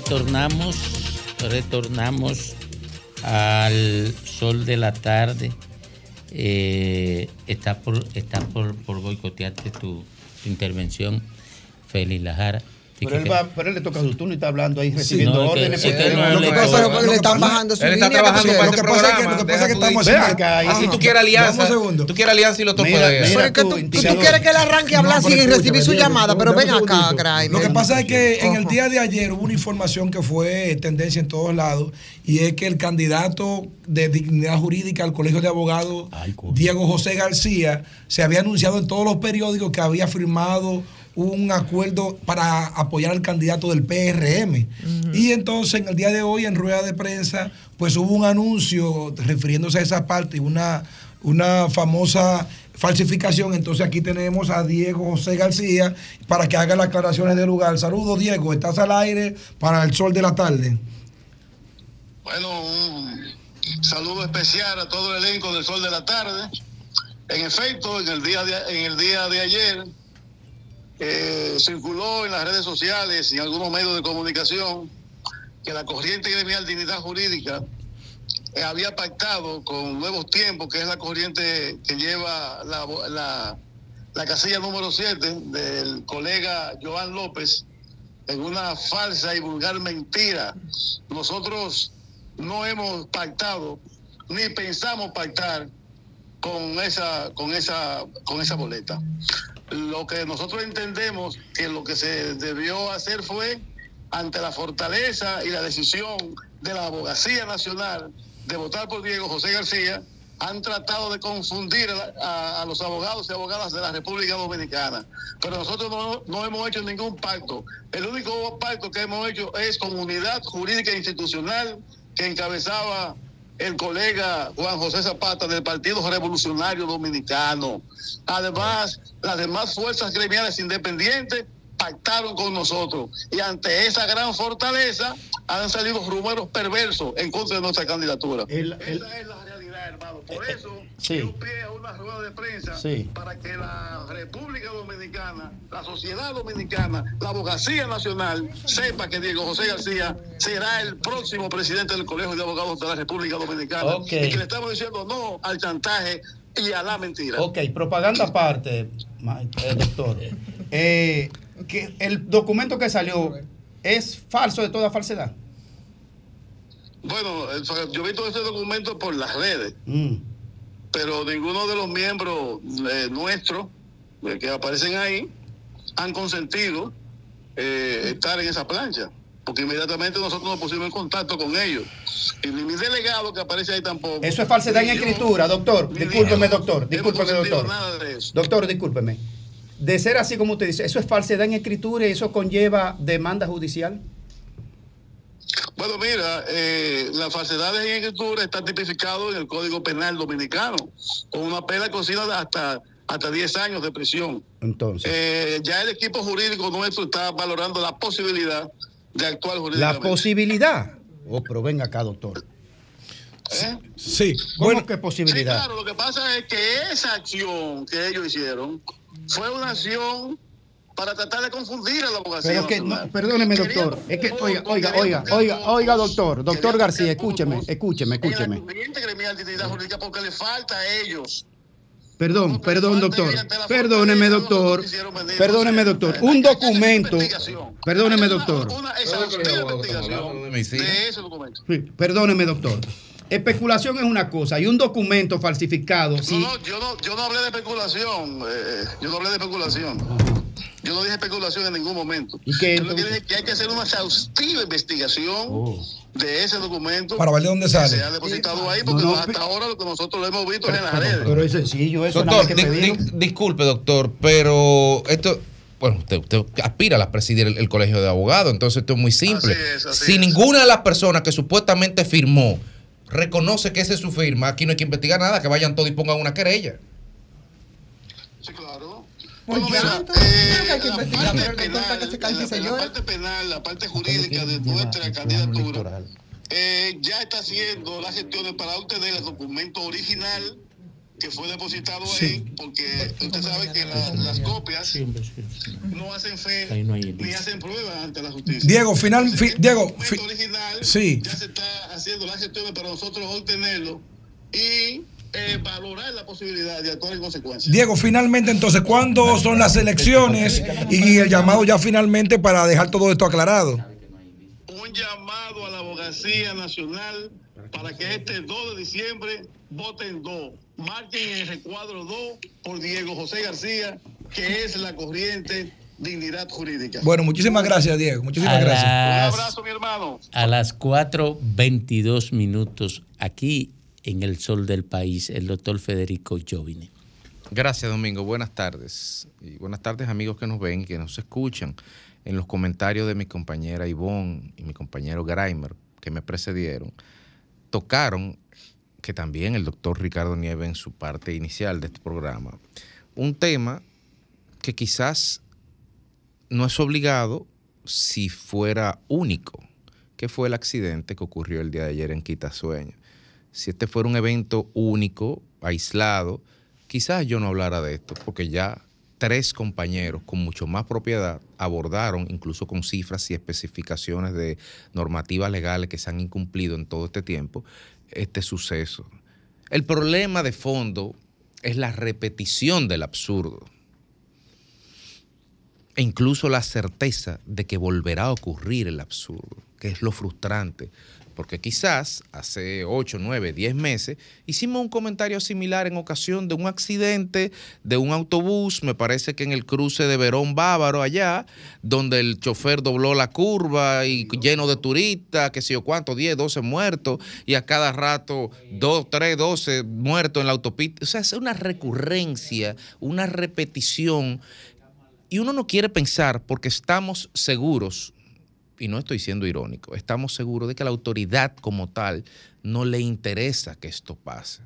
Retornamos, retornamos al sol de la tarde. Eh, está por, está por, por boicotearte tu, tu intervención, Félix Lajara. Pero él, va, pero él le toca su turno y está hablando ahí recibiendo no, es que- órdenes. es que no Lo le que pasa es toca. que le están bajando su línea. Lo que pasa es que- lo que pasa es que estamos acá, y si tú quieres alianza, tú quieres alianza y lo. Pero es que tú, tú- tú quieres que él arranque a hablar No, sin recibir su llamada, pero ven acá. Craig. Lo que pasa es que en el día de ayer hubo una información que fue tendencia en todos lados y es que el candidato de dignidad jurídica al Colegio de Abogados, Diego José García, se había anunciado en todos los periódicos que había firmado un acuerdo para apoyar al candidato del PRM. Y entonces en el día de hoy en rueda de prensa pues hubo un anuncio refiriéndose a esa parte y una, una famosa falsificación. Entonces aquí tenemos a Diego José García para que haga las aclaraciones del lugar. Saludos Diego, estás al aire para el sol de la tarde. Bueno, un saludo especial a todo el elenco del Sol de la Tarde. En efecto, en el día de, en el día de ayer eh, circuló en las redes sociales y en algunos medios de comunicación que la corriente gremial Dignidad Jurídica eh, había pactado con Nuevos Tiempos, que es la corriente que lleva la, la, la casilla número 7 del colega Joan López, en una falsa y vulgar mentira. Nosotros no hemos pactado ni pensamos pactar con esa con esa con esa boleta. Lo que nosotros entendemos que lo que se debió hacer fue ante la fortaleza y la decisión de la abogacía nacional de votar por Diego José García, han tratado de confundir a, los abogados y abogadas de la República Dominicana. Pero nosotros no, no hemos hecho ningún pacto. El único pacto que hemos hecho es comunidad jurídica e institucional que encabezaba el colega Juan José Zapata del Partido Revolucionario Dominicano. Además, las demás fuerzas gremiales independientes pactaron con nosotros. Y ante esa gran fortaleza han salido rumores perversos en contra de nuestra candidatura. El- el- Esa es la realidad, hermano. Por eso Sí. yo pie a una rueda de prensa Sí. para que la República Dominicana, la sociedad dominicana, la abogacía nacional sepa que Diego José García será el próximo presidente del Colegio de Abogados de la República Dominicana. Y que le estamos diciendo no al chantaje y a la mentira. Ok, propaganda aparte, eh, doctor. Eh, que el documento que salió es falso de toda falsedad. Bueno, eh, yo he visto este documento por las redes, Mm. pero ninguno de los miembros eh, nuestros eh, que aparecen ahí han consentido eh, estar en esa plancha, porque inmediatamente nosotros nos pusimos en contacto con ellos. Y ni mi delegado que aparece ahí tampoco. Eso es falsedad en escritura, doctor. Discúlpeme, doctor. Discúlpeme, doctor. nada de eso. Doctor, discúlpeme. De ser así como usted dice, ¿eso es falsedad en escritura y eso conlleva demanda judicial? Bueno, mira, eh, las falsedades en escritura está tipificado en el Código Penal Dominicano, con una pena concedida de hasta, hasta 10 años de prisión. Entonces, Eh, ya el equipo jurídico nuestro está valorando la posibilidad de actuar la jurídicamente. posibilidad. Oh, pero venga acá, doctor. Sí, ¿Cómo bueno. Sí, posibilidad? claro, lo que pasa es que esa acción que ellos hicieron fue una acción para tratar de confundir a la abogacía. Pero que, no, perdóneme, doctor. Es que, oiga, oiga, oiga, oiga, oiga, doctor. Doctor García, escúcheme, escúcheme, escúcheme. Corriente gremial de identidad jurídica porque le falta a ellos. Perdón, perdón, doctor. Perdóneme, doctor. Perdóneme, doctor. Un documento. Perdóneme, doctor. Perdóneme, doctor. Especulación es una cosa y un documento falsificado. Sí. No, yo no, yo no hablé de especulación. eh, yo no hablé de especulación. Yo no dije especulación en ningún momento. ¿Y qué, Yo lo que dije es que hay que hacer una exhaustiva investigación de ese documento. Para ver de dónde que sale. Se ha depositado ahí porque No, no, hasta ahora lo que nosotros lo hemos visto es en las redes. Pero es sencillo, eso Doctor, que di- pedir. di- disculpe, doctor, pero esto, bueno, usted, usted aspira a presidir el, el colegio de abogados, entonces esto es muy simple. Así es, así si es. ninguna de las personas que supuestamente firmó reconoce que esa es su firma, aquí no hay que investigar nada, que vayan todos y pongan una querella. Hay que la investigar, parte pero que se penal, la- la parte penal, la parte jurídica de nuestra candidatura, eh, ya está haciendo las gestiones para obtener el documento original que fue depositado ahí, porque usted sabe que la- las copias no hacen fe Ahí no hay ni hacen pruebas ante la justicia. Diego, final, fi- Diego, fi- sí. Ya se está haciendo las gestiones para nosotros obtenerlo y eh, valorar la posibilidad de actuar en consecuencia. Diego, finalmente entonces, ¿cuándo son las elecciones y el llamado ya finalmente para dejar todo esto aclarado? Un llamado a la abogacía nacional para que este 2 de diciembre voten dos. Marquen el recuadro 2 por Diego José García, que es la corriente dignidad jurídica. Bueno, muchísimas gracias, Diego. Muchísimas A gracias. las- Un abrazo, mi hermano. A las 4.22 minutos, aquí en el sol del país, el doctor Federico Jovine. Gracias, Domingo. Buenas tardes. Y buenas tardes, amigos que nos ven que nos escuchan. En los comentarios de mi compañera Ivonne y mi compañero Graimer, que me precedieron, tocaron, que también el doctor Ricardo Nieve en su parte inicial de este programa, un tema que quizás no es obligado si fuera único, que fue el accidente que ocurrió el día de ayer en Quitasueño. Si este fuera un evento único, aislado, quizás yo no hablara de esto, porque ya tres compañeros con mucho más propiedad abordaron, incluso con cifras y especificaciones de normativas legales que se han incumplido en todo este tiempo, este suceso. El problema de fondo es la repetición del absurdo e incluso la certeza de que volverá a ocurrir el absurdo, que es lo frustrante. Porque quizás hace 8, 9, 10 meses hicimos un comentario similar en ocasión de un accidente de un autobús, me parece que en el cruce de Verón Bávaro allá, donde el chofer dobló la curva y lleno de turistas, que sé yo cuánto, 10, 12 muertos, y a cada rato 2, 3, 12 muertos en la autopista. O sea, es una recurrencia, una repetición y uno no quiere pensar porque estamos seguros, y no estoy siendo irónico, estamos seguros de que a la autoridad como tal no le interesa que esto pase.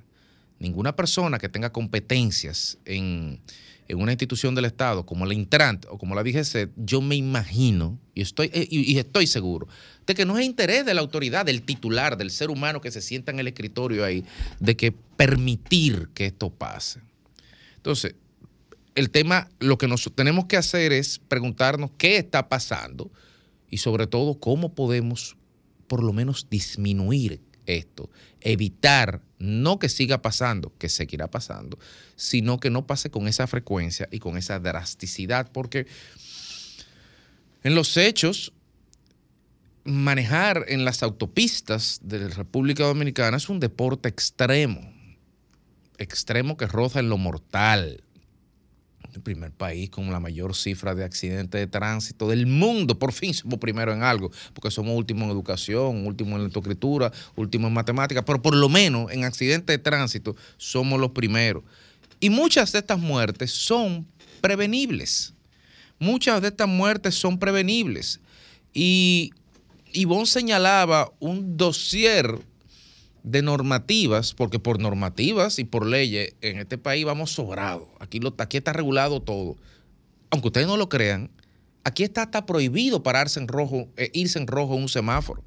Ninguna persona que tenga competencias en, en una institución del Estado como la Intran o como la DGC, yo me imagino y estoy, eh, y, estoy seguro de que no es interés de la autoridad, del titular, del ser humano que se sienta en el escritorio ahí, de que permitir que esto pase. Entonces, el tema, lo que nos tenemos que hacer es preguntarnos qué está pasando y sobre todo cómo podemos por lo menos disminuir esto, evitar no que siga pasando, que seguirá pasando, sino que no pase con esa frecuencia y con esa drasticidad, porque en los hechos, manejar en las autopistas de la República Dominicana es un deporte extremo, extremo que roza en lo mortal el primer país con la mayor cifra de accidentes de tránsito del mundo. Por fin somos primero en algo, porque somos últimos en educación, últimos en lectoescritura, últimos en matemáticas, pero por lo menos en accidentes de tránsito somos los primeros. Y muchas de estas muertes son prevenibles. Muchas de estas muertes son prevenibles. Y Ivonne señalaba un dossier de normativas, porque por normativas y por leyes en este país vamos sobrados. Aquí, aquí está regulado todo. Aunque ustedes no lo crean, aquí está hasta prohibido pararse en rojo, eh, irse en rojo en un semáforo.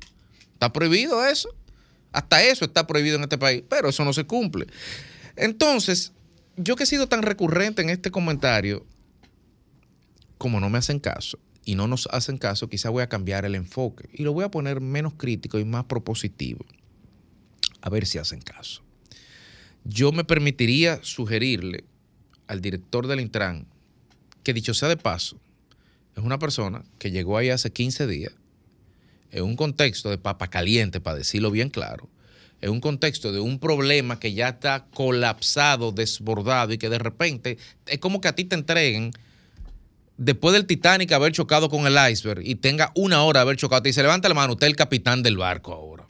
Está prohibido eso. Hasta eso está prohibido en este país, pero eso no se cumple. Entonces, yo que he sido tan recurrente en este comentario, como no me hacen caso y no nos hacen caso, quizá voy a cambiar el enfoque y lo voy a poner menos crítico y más propositivo a ver si hacen caso. Yo me permitiría sugerirle al director del Intran que dicho sea de paso, es una persona que llegó ahí hace 15 días, en un contexto de papa caliente, para decirlo bien claro, en un contexto de un problema que ya está colapsado, desbordado y que de repente es como que a ti te entreguen después del Titanic haber chocado con el iceberg y tenga una hora de haber chocado, te dice, levanta la mano, usted es el capitán del barco ahora.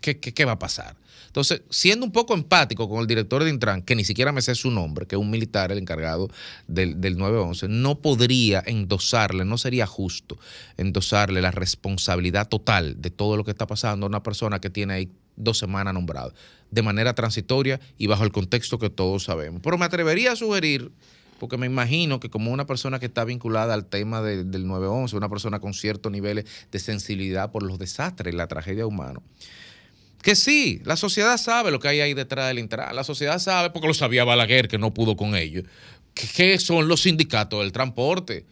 ¿Qué, qué, qué va a pasar? Entonces, siendo un poco empático con el director de Intran, que ni siquiera me sé su nombre, que es un militar, el encargado del, del 911, no podría endosarle, no sería justo endosarle la responsabilidad total de todo lo que está pasando a una persona que tiene ahí dos semanas nombrada, de manera transitoria y bajo el contexto que todos sabemos. Pero me atrevería a sugerir porque me imagino que como una persona que está vinculada al tema de- del 911, una persona con ciertos niveles de sensibilidad por los desastres, la tragedia humana, que sí, la sociedad sabe lo que hay ahí detrás del Intran, la sociedad sabe, porque lo sabía Balaguer, que no pudo con ellos, que- qué son los sindicatos del transporte,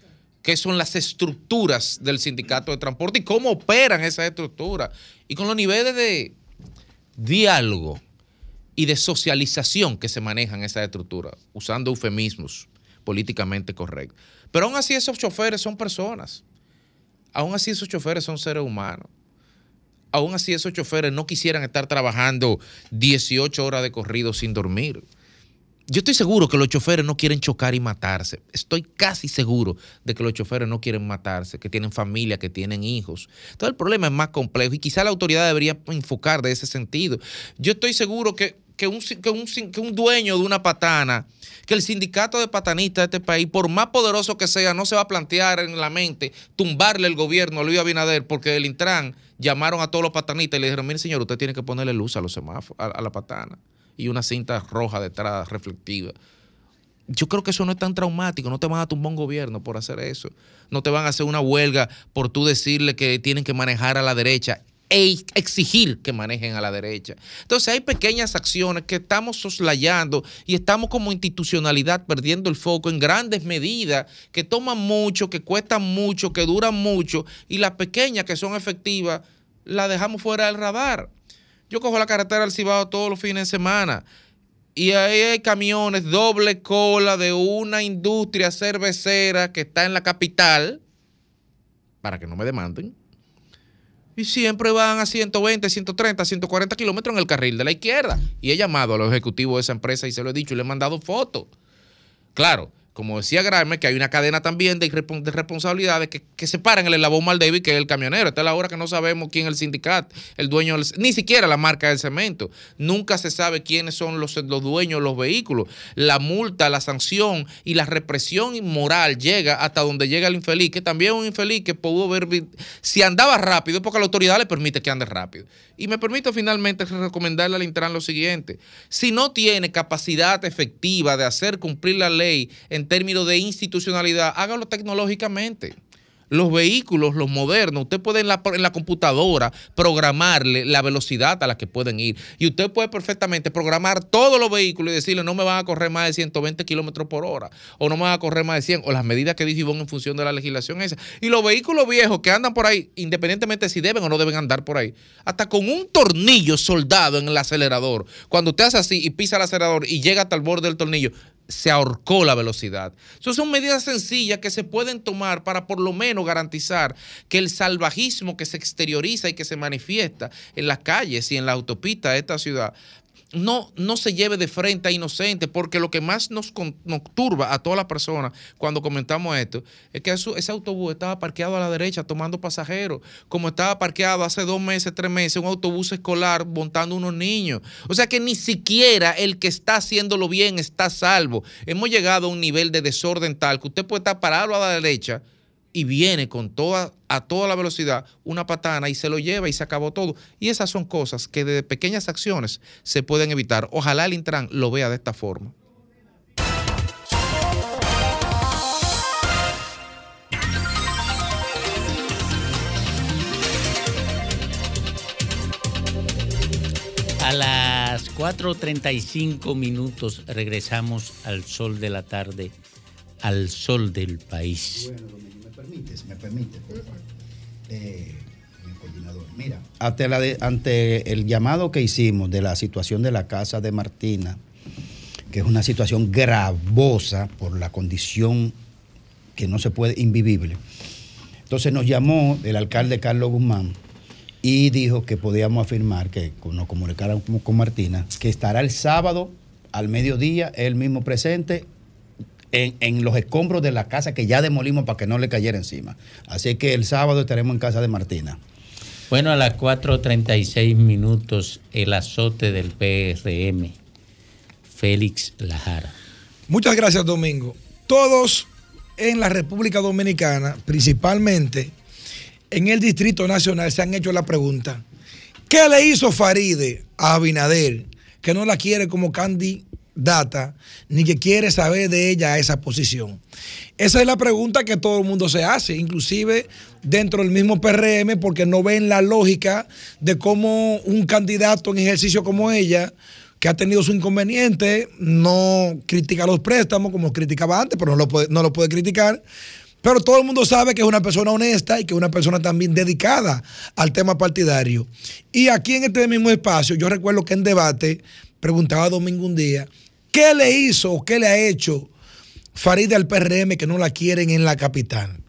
qué son las estructuras del sindicato de transporte y cómo operan esas estructuras, y con los niveles de diálogo y de socialización que se manejan esas estructuras, usando eufemismos políticamente correctos. Pero aún así esos choferes son personas. Aún así esos choferes son seres humanos. Aún así esos choferes no quisieran estar trabajando 18 horas de corrido sin dormir. Yo estoy seguro que los choferes no quieren chocar y matarse. Estoy casi seguro de que los choferes no quieren matarse, que tienen familia, que tienen hijos. Entonces el problema es más complejo y quizá la autoridad debería enfocar de ese sentido. Yo estoy seguro que, que un, que un- que un dueño de una patana, que el sindicato de patanistas de este país, por más poderoso que sea, no se va a plantear en la mente tumbarle el gobierno a Luis Abinader porque el Intran llamaron a todos los patanistas y le dijeron, mire señor, usted tiene que ponerle luz a los semáforos, a, a la patana y una cinta roja detrás reflectiva. Yo creo que eso no es tan traumático, no te van a tumbar un gobierno por hacer eso. No te van a hacer una huelga por tú decirle que tienen que manejar a la derecha e exigir que manejen a la derecha. Entonces hay pequeñas acciones que estamos soslayando y estamos como institucionalidad perdiendo el foco en grandes medidas que toman mucho, que cuestan mucho, que duran mucho y las pequeñas que son efectivas las dejamos fuera del radar. Yo cojo la carretera al Cibao todos los fines de semana y ahí hay camiones doble cola de una industria cervecera que está en la capital, para que no me demanden, y siempre van a 120, 130, 140 kilómetros en el carril de la izquierda. Y he llamado a los ejecutivos de esa empresa y se lo he dicho y le he mandado fotos. Claro, como decía Grimer, que hay una cadena también de, responsabilidades que, que separan el eslabón mal débil, que es el camionero. Esta es la hora que no sabemos quién es el sindicato, el dueño, del- ni siquiera la marca del cemento. Nunca se sabe quiénes son los, los dueños de los vehículos. La multa, la sanción y la represión moral llega hasta donde llega el infeliz, que también es un infeliz que pudo ver, si andaba rápido, porque la autoridad le permite que ande rápido. Y me permito finalmente recomendarle al Intran lo siguiente. Si no tiene capacidad efectiva de hacer cumplir la ley en términos de institucionalidad, hágalo tecnológicamente. Los vehículos, los modernos, usted puede en la, en la computadora programarle la velocidad a la que pueden ir. Y usted puede perfectamente programar todos los vehículos y decirle no me van a correr más de 120 kilómetros por hora o no me van a correr más de 100 o las medidas que dice Ivonne en función de la legislación esa. Y los vehículos viejos que andan por ahí, independientemente si deben o no deben andar por ahí, hasta con un tornillo soldado en el acelerador, cuando usted hace así y pisa el acelerador y llega hasta el borde del tornillo, se ahorcó la velocidad. Eso son medidas sencillas que se pueden tomar para por lo menos garantizar que el salvajismo que se exterioriza y que se manifiesta en las calles y en la autopista de esta ciudad no, no se lleve de frente a inocentes, porque lo que más nos, con- turba a todas las personas cuando comentamos esto es que eso- ese autobús estaba parqueado a la derecha tomando pasajeros, como estaba parqueado hace dos meses, tres meses, un autobús escolar montando unos niños. O sea que ni siquiera el que está haciéndolo bien está salvo. Hemos llegado a un nivel de desorden tal que usted puede estar parado a la derecha y viene con toda, a toda la velocidad una patana y se lo lleva y se acabó todo. Y esas son cosas que de pequeñas acciones se pueden evitar. Ojalá el Intran lo vea de esta forma. A las 4.35 minutos regresamos al sol de la tarde, al sol del país. ¿Me permite? Si me permite, por favor. Eh, mi coordinador. Mira, ante, la de- ante el llamado que hicimos de la situación de la casa de Martina, que es una situación gravosa por la condición que no se puede, invivible. Entonces nos llamó el alcalde Carlos Guzmán y dijo que podíamos afirmar, que nos comunicaran con, con Martina, que estará el sábado al mediodía, él mismo presente, en, en los escombros de la casa que ya demolimos para que no le cayera encima. Así que el sábado estaremos en casa de Martina. Bueno, a las 4.36 minutos, el azote del PRM, Félix Lajara. Muchas gracias, Domingo. Todos en la República Dominicana, principalmente en el Distrito Nacional, se han hecho la pregunta, ¿qué le hizo Faride a Abinader que no la quiere como candidata ni que quiere saber de ella a esa posición? Esa es la pregunta que todo el mundo se hace, inclusive dentro del mismo PRM, porque no ven la lógica de cómo un candidato en ejercicio como ella que ha tenido su inconveniente, no critica los préstamos como criticaba antes, pero no lo puede, no lo puede criticar. Pero todo el mundo sabe que es una persona honesta y que es una persona también dedicada al tema partidario. Y aquí en este mismo espacio, yo recuerdo que en debate preguntaba Domingo un día, ¿qué le hizo o qué le ha hecho Faride al PRM que no la quieren en la capital?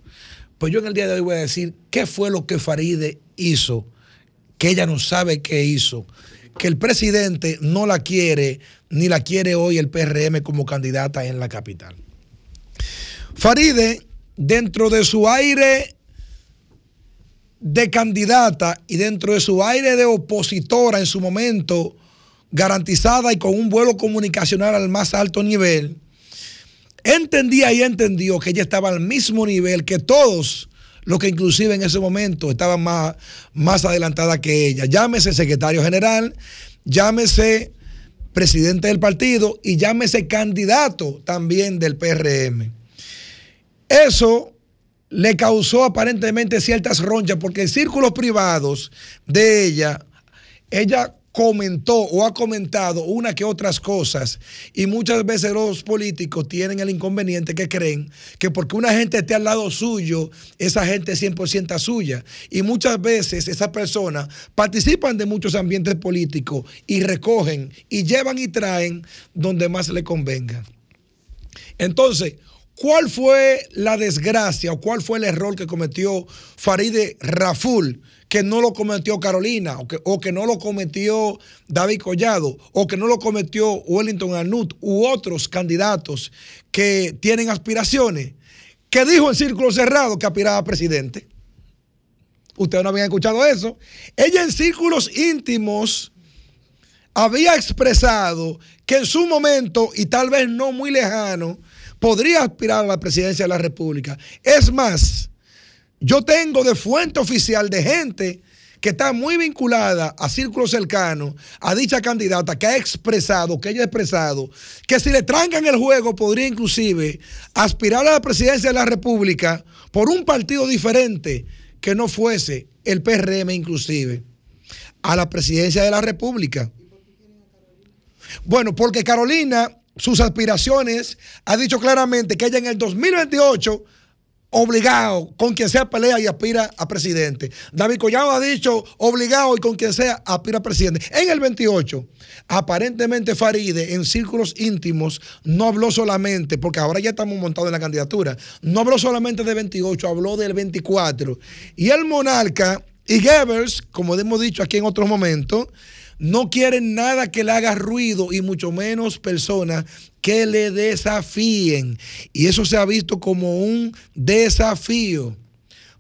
Pues yo en el día de hoy voy a decir qué fue lo que Faride hizo, que ella no sabe qué hizo, que el presidente no la quiere ni la quiere hoy el PRM como candidata en la capital. Faride, dentro de su aire de candidata y dentro de su aire de opositora en su momento, garantizada y con un vuelo comunicacional al más alto nivel, entendía y entendió que ella estaba al mismo nivel que todos los que inclusive en ese momento estaban más, más adelantada que ella. Llámese secretario general, llámese presidente del partido y llámese candidato también del PRM. Eso le causó aparentemente ciertas ronchas porque en círculos privados de ella, ella comentó o ha comentado una que otras cosas y muchas veces los políticos tienen el inconveniente que creen que porque una gente esté al lado suyo, esa gente es 100% suya. Y muchas veces esas personas participan de muchos ambientes políticos y recogen y llevan y traen donde más le convenga. Entonces, ¿cuál fue la desgracia o cuál fue el error que cometió Faride Raful? Que no lo cometió Carolina, o que, o que no lo cometió David Collado, o que no lo cometió Wellington Arnut u otros candidatos que tienen aspiraciones, que dijo en círculo cerrado que aspiraba a presidente. Ustedes no habían escuchado eso. Ella en círculos íntimos había expresado que en su momento, y tal vez no muy lejano, podría aspirar a la presidencia de la República. Es más, yo tengo de fuente oficial de gente que está muy vinculada a círculos cercanos, a dicha candidata, que ha expresado, que ella ha expresado, que si le trancan el juego podría inclusive aspirar a la presidencia de la República por un partido diferente que no fuese el PRM inclusive, a la presidencia de la República. Bueno, porque Carolina, sus aspiraciones, ha dicho claramente que ella en el 2028 obligado, con quien sea pelea y aspira a presidente. David Collado ha dicho obligado y con quien sea aspira a presidente. En el 28, aparentemente Faride en círculos íntimos no habló solamente, porque ahora ya estamos montados en la candidatura, no habló solamente de 28, habló del 24. Y el monarca y Goebbels, como hemos dicho aquí en otros momentos, no quieren nada que le haga ruido y mucho menos personas que le desafíen. Y eso se ha visto como un desafío.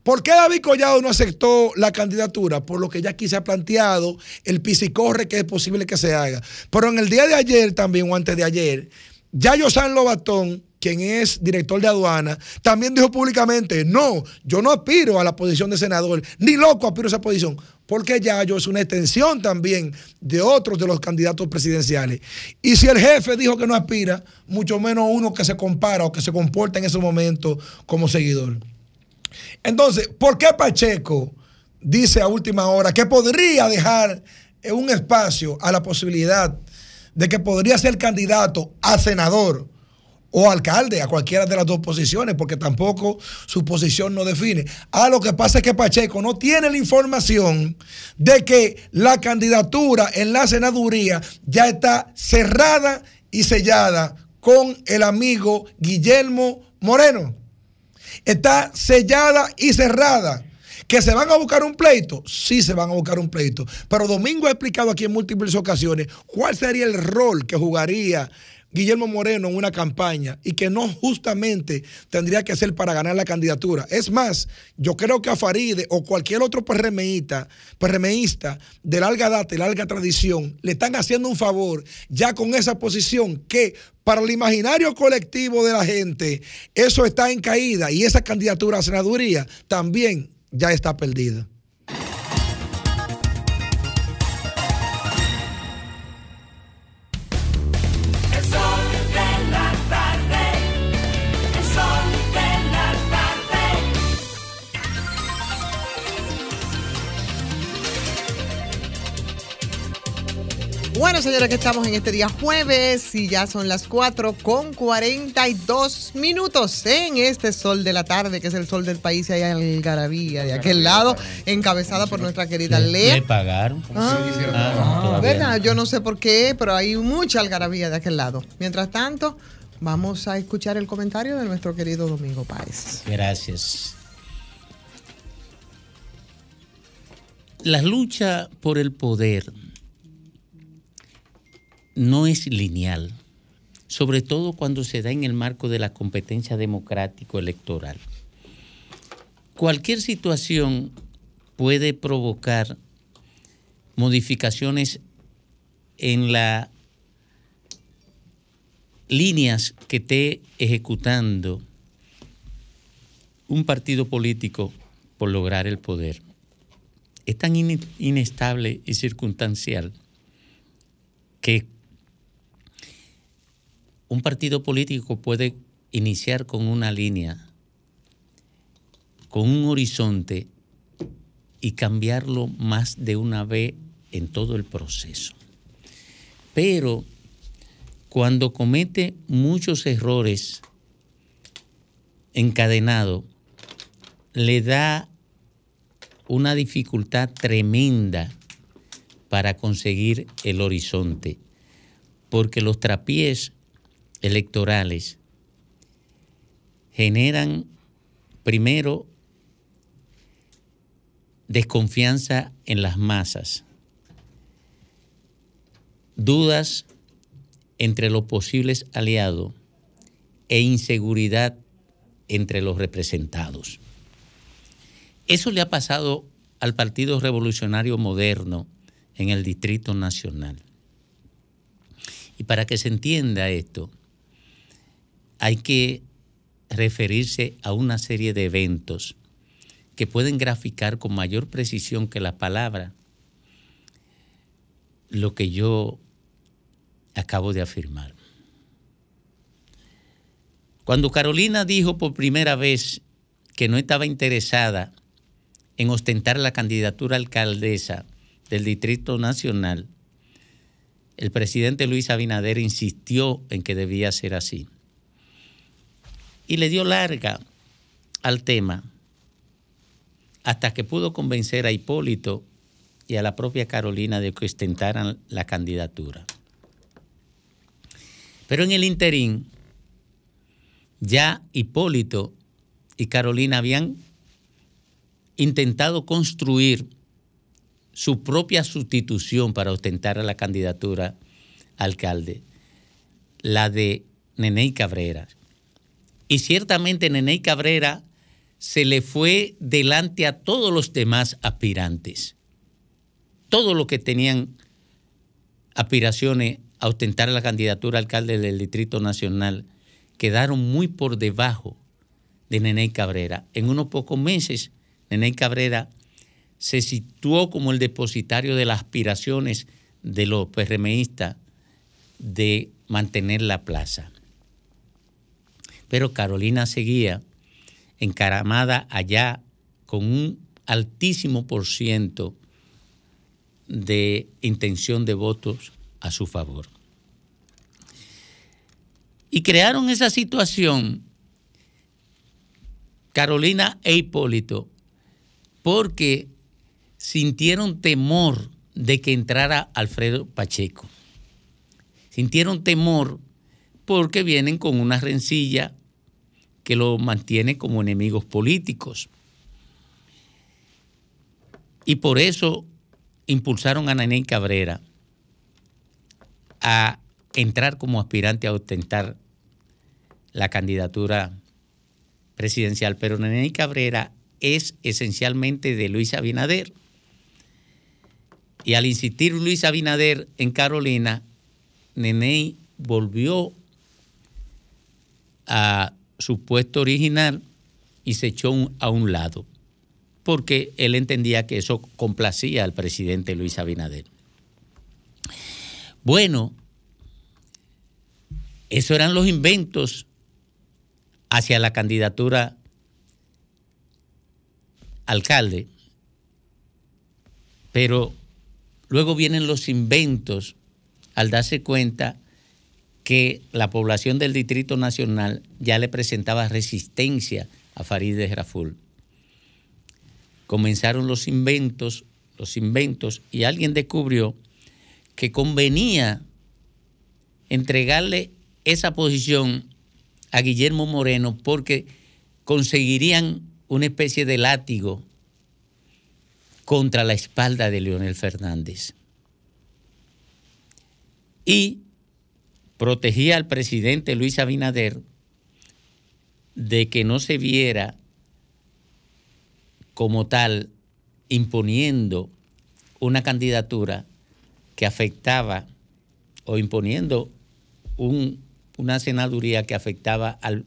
¿Por qué David Collado no aceptó la candidatura? Por lo que ya aquí se ha planteado, el pisicorre que es posible que se haga. Pero en el día de ayer también, o antes de ayer, ya San Lobatón quien es director de aduana, también dijo públicamente, no, yo no aspiro a la posición de senador, ni loco aspiro a esa posición, porque Yayo es una extensión también de otros de los candidatos presidenciales. Y si el jefe dijo que no aspira, mucho menos uno que se compara o que se comporta en ese momento como seguidor. Entonces, ¿por qué Pacheco dice a última hora que podría dejar un espacio a la posibilidad de que podría ser candidato a senador? O alcalde, a cualquiera de las dos posiciones, porque tampoco su posición no define. Ah, lo que pasa es que Pacheco no tiene la información de que la candidatura en la senaduría ya está cerrada y sellada con el amigo Guillermo Moreno. Está sellada y cerrada. ¿Que se van a buscar un pleito? Sí se van a buscar un pleito. Pero Domingo ha explicado aquí en múltiples ocasiones cuál sería el rol que jugaría Guillermo Moreno en una campaña y que no justamente tendría que ser para ganar la candidatura. Es más, yo creo que a Faride o cualquier otro PRMista, PRMista de larga data y larga tradición le están haciendo un favor ya con esa posición que para el imaginario colectivo de la gente eso está en caída y esa candidatura a senaduría también ya está perdida. Bueno, señores, que estamos en este día jueves y ya son las 4 con 42 minutos en este sol de la tarde, que es el sol del país y hay algarabía de aquel lado, encabezada por nuestra querida ¿Le Lea. pagaron? Ah, Ah, ¿Verdad? Yo no sé por qué, pero hay mucha algarabía de aquel lado. Mientras tanto, vamos a escuchar el comentario de nuestro querido Domingo Páez. Gracias. La lucha por el poder no es lineal, sobre todo cuando se da en el marco de la competencia democrático-electoral. Cualquier situación puede provocar modificaciones en las líneas que esté ejecutando un partido político por lograr el poder. Es tan in- inestable y circunstancial que un partido político puede iniciar con una línea, con un horizonte y cambiarlo más de una vez en todo el proceso. Pero cuando comete muchos errores encadenados, le da una dificultad tremenda para conseguir el horizonte, porque los trapiés electorales generan primero desconfianza en las masas, dudas entre los posibles aliados e inseguridad entre los representados. Eso le ha pasado al Partido Revolucionario Moderno en el Distrito Nacional. Y para que se entienda esto, hay que referirse a una serie de eventos que pueden graficar con mayor precisión que la palabra lo que yo acabo de afirmar. Cuando Carolina dijo por primera vez que no estaba interesada en ostentar la candidatura alcaldesa del Distrito Nacional, el presidente Luis Abinader insistió en que debía ser así. Y le dio larga al tema hasta que pudo convencer a Hipólito y a la propia Carolina de que ostentaran la candidatura. Pero en el interín, ya Hipólito y Carolina habían intentado construir su propia sustitución para ostentar a la candidatura alcalde, la de Neney Cabrera. Y ciertamente Neney Cabrera se le fue delante a todos los demás aspirantes. Todos los que tenían aspiraciones a ostentar la candidatura a alcalde del Distrito Nacional quedaron muy por debajo de Neney Cabrera. En unos pocos meses, Neney Cabrera se situó como el depositario de las aspiraciones de los PRMistas de mantener la plaza. Pero Carolina seguía encaramada allá con un altísimo por ciento de intención de votos a su favor. Y crearon esa situación Carolina e Hipólito porque sintieron temor de que entrara Alfredo Pacheco. Sintieron temor porque vienen con una rencilla que lo mantiene como enemigos políticos. Y por eso impulsaron a Nenén Cabrera a entrar como aspirante a ostentar la candidatura presidencial. Pero Nenén Cabrera es esencialmente de Luis Abinader. Y al insistir Luis Abinader en Carolina, Neney volvió a su puesto original y se echó a un lado, porque él entendía que eso complacía al presidente Luis Abinader. Bueno, esos eran los inventos hacia la candidatura alcalde, pero luego vienen los inventos al darse cuenta que la población del Distrito Nacional ya le presentaba resistencia a Farideh Raful. Comenzaron los inventos, los inventos, y alguien descubrió que convenía entregarle esa posición a Guillermo Moreno porque conseguirían una especie de látigo contra la espalda de Leonel Fernández. Y protegía al presidente Luis Abinader de que no se viera como tal imponiendo una candidatura que afectaba o imponiendo un- una senaduría que afectaba al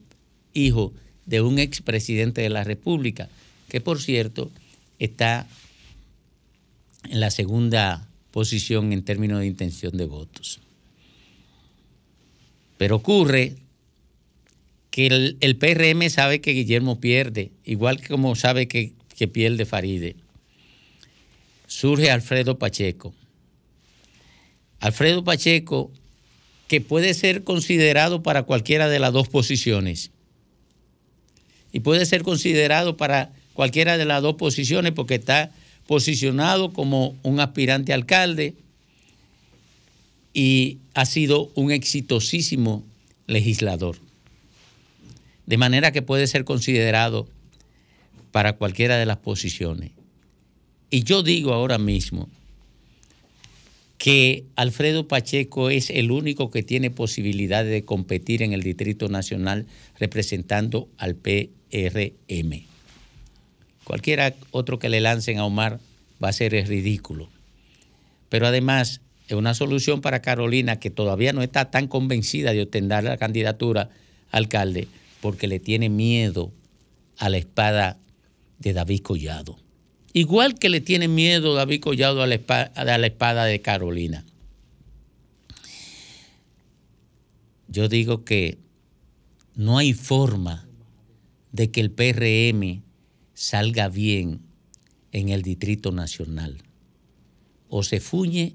hijo de un expresidente de la República, que por cierto está en la segunda posición en términos de intención de votos. Pero ocurre que el, PRM sabe que Guillermo pierde, igual que como sabe que, que pierde Faride. Surge Alfredo Pacheco. Alfredo Pacheco, que puede ser considerado para cualquiera de las dos posiciones. Y puede ser considerado para cualquiera de las dos posiciones porque está posicionado como un aspirante alcalde y ha sido un exitosísimo legislador. De manera que puede ser considerado para cualquiera de las posiciones. Y yo digo ahora mismo que Alfredo Pacheco es el único que tiene posibilidades de competir en el Distrito Nacional representando al PRM. Cualquiera otro que le lancen a Omar va a ser ridículo. Pero además una solución para Carolina que todavía no está tan convencida de obtener la candidatura a alcalde porque le tiene miedo a la espada de David Collado. Igual que le tiene miedo David Collado a la espada, a la espada de Carolina. Yo digo que no hay forma de que el PRM salga bien en el Distrito Nacional. O se fuñe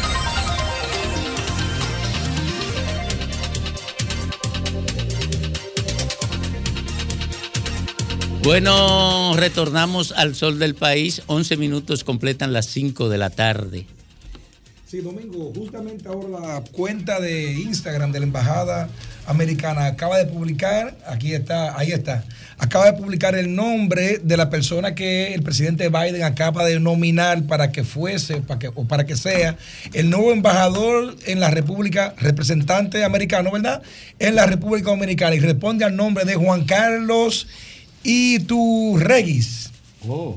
Bueno, retornamos al sol del país. 11 minutos completan las 5 de la tarde. Sí, Domingo, justamente ahora la cuenta de Instagram de la Embajada Americana acaba de publicar, aquí está, ahí está, acaba de publicar el nombre de la persona que el presidente Biden acaba de nominar para que fuese, para que, o para que sea el nuevo embajador en la República, representante americano, ¿verdad? En la República Dominicana y responde al nombre de Juan Carlos Iturregis.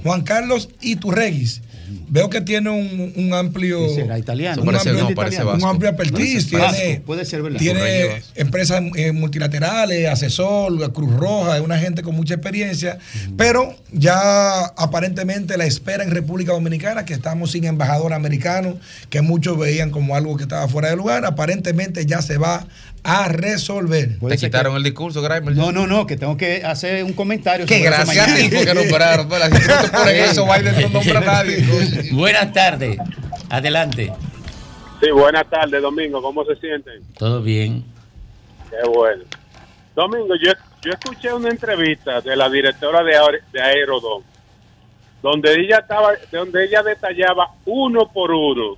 Juan Carlos Iturregis. Veo que tiene un, un amplio. será italiano. Un, Parece- amplio, no, un amplio expertise. Tiene puede ser verdad. tiene empresas eh, multilaterales, asesor, Cruz Roja, es una gente con mucha experiencia. Pero ya aparentemente la espera en República Dominicana, que estamos sin embajador americano, que muchos veían como algo que estaba fuera de lugar, aparentemente ya se va a resolver. Te quitaron el discurso, Grimer. No, no, no, que tengo que hacer un comentario. Qué sobre eso gracia a ti, porque nombraron. Pues, eso, Biden no nombra a nadie. Buenas tardes. Adelante. Sí, buenas tardes, Domingo. ¿Cómo se sienten? Todo bien. Qué bueno. Domingo, yo, yo escuché una entrevista de la directora de, Aer- de Aerodón, donde ella estaba, donde ella detallaba uno por uno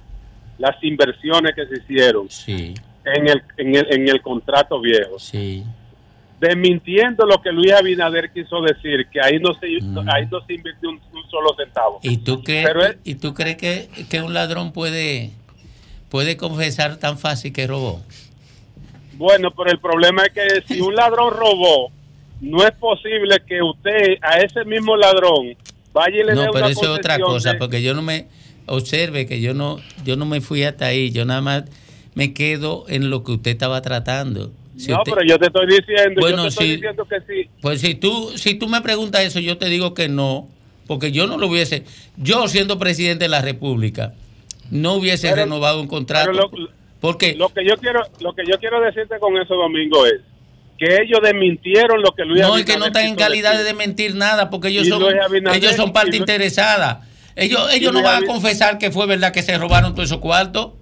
las inversiones que se hicieron Sí, en el, en el, en el contrato viejo. sí. Desmintiendo lo que Luis Abinader quiso decir, que ahí no se, ahí no se invirtió un, un solo centavo. ¿Y tú crees, ¿y tú crees que, que un ladrón puede, puede confesar tan fácil que robó? Bueno, pero el problema es que si un ladrón robó, no es posible que usted a ese mismo ladrón vaya y le dé No, una pero eso es otra cosa, de- porque yo no me observe que yo no yo no me fui hasta ahí, yo nada más me quedo en lo que usted estaba tratando. Si no, usted- pero yo te estoy diciendo, Bueno, yo te estoy sí. diciendo que sí. Pues si tú, si tú me preguntas eso, yo te digo que no, porque yo no lo hubiese, yo siendo presidente de la República, no hubiese Pero- renovado un contrato. lo- porque Lo que yo quiero, lo que yo quiero decirte con eso, Domingo, es que ellos desmintieron lo que Luis no, es que no están en calidad de mentir nada, porque ellos Y son, ellos son parte y interesada. Ellos, y ellos no van a confesar que fue verdad que se robaron todos esos cuartos.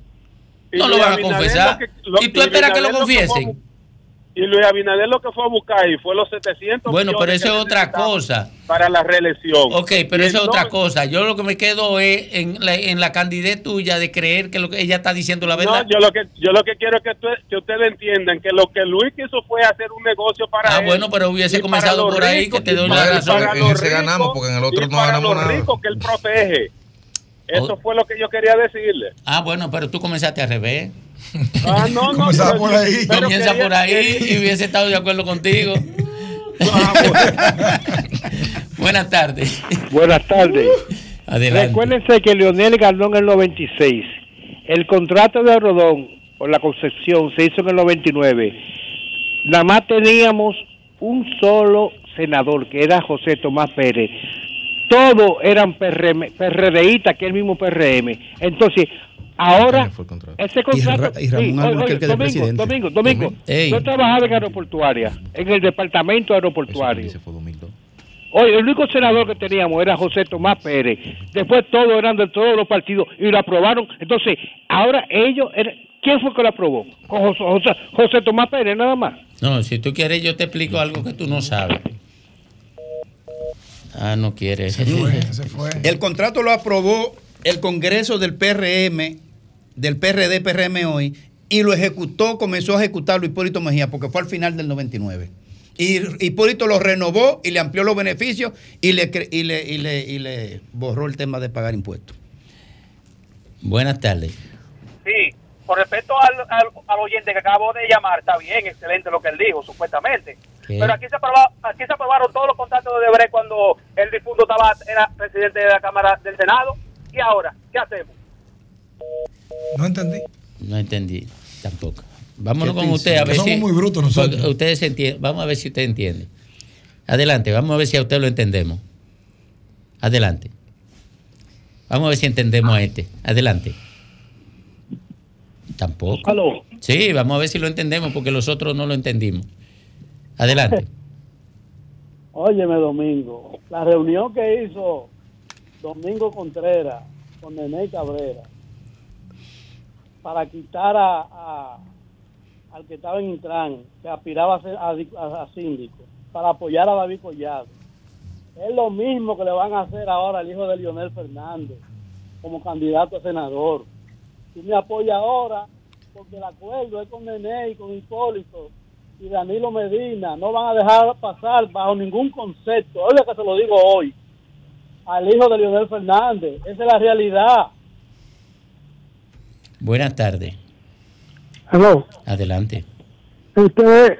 No lo van a confesar. lo que- lo- y tú esperas que lo confiesen. Y Luis Abinader lo que fue a buscar y fue los 700 Bueno, pero eso es otra cosa. Para la reelección. Ok, pero eso es otra cosa. Yo lo que me quedo es en la, en la candidez tuya de creer que lo que ella está diciendo la verdad. No, yo lo que yo lo que quiero es que, tú- que ustedes entiendan que lo que Luis quiso fue hacer un negocio para Ah, él. bueno, pero hubiese comenzado por ahí, ricos, que te doy la razón. para En los ese ricos, ganamos, porque en el otro y no para ganamos los nada. ricos que él protege. Eso fue lo que yo quería decirle. Ah, bueno, pero tú comenzaste al revés. Ah, no, no. Pero- por ahí. Comienza quería- por ahí y hubiese estado de acuerdo contigo. Buenas tardes. Buenas tardes. Adelante. Recuérdense que Leonel ganó en el 96. El contrato de Rodón por la Concepción se hizo en el 99. Nada más teníamos un solo senador, que era José Tomás Pérez. Todos eran PRM, PRDistas, que es el mismo PRM. Entonces, ahora, ese contrato... Ra- y Ramón Sí, Alburquerque oye, de Domingo, presidente. Domingo, yo trabajaba en aeroportuaria, en el departamento aeroportuario. Oye, el único senador que teníamos era José Tomás Pérez. Después todos eran de todos los partidos y lo aprobaron. Entonces, ahora ellos, eran- ¿quién fue que lo aprobó? Con José, José- José Tomás Pérez nada más. No, si tú quieres, yo te explico algo que tú no sabes. Ah, no quieres. El contrato lo aprobó el Congreso del PRM, del PRD, PRM hoy, y lo ejecutó, comenzó a ejecutarlo Hipólito Mejía, porque fue al final del 99. Y Hipólito lo renovó y le amplió los beneficios y le, y le, y le, y le borró el tema de pagar impuestos. Buenas tardes. Sí, con respecto al, al, al oyente que acabo de llamar, está bien, excelente lo que él dijo, supuestamente. ¿Qué? Pero aquí se, aprobó- aquí se aprobaron todos los contratos de Debre cuando el difunto estaba, era presidente de la Cámara del Senado. ¿Y ahora? ¿Qué hacemos? No entendí. No entendí tampoco. Vámonos ¿Qué con te usted a ver Somos si. muy brutos nosotros. Ustedes se entienden. Vamos a ver si usted entiende. Adelante, vamos a ver si a usted lo entendemos. Adelante. Vamos a ver si entendemos a este. Adelante. Tampoco. Aló. Sí, vamos a ver si lo entendemos porque los otros no lo entendimos. Adelante. Óyeme, Domingo, la reunión que hizo Domingo Contreras con Nene Cabrera para quitar a, a- al que estaba en Intran, que aspiraba a, ser, a, di- a- a síndico, para apoyar a David Collado. Es lo mismo que le van a hacer ahora al hijo de Leonel Fernández como candidato a senador. Tú me apoyas ahora porque el acuerdo es con Nene y con Hipólito y Danilo Medina. No van a dejar pasar bajo ningún concepto. Oiga que se lo digo hoy al hijo de Leonel Fernández. Esa es la realidad. Buenas tardes. Hello. Adelante. Usted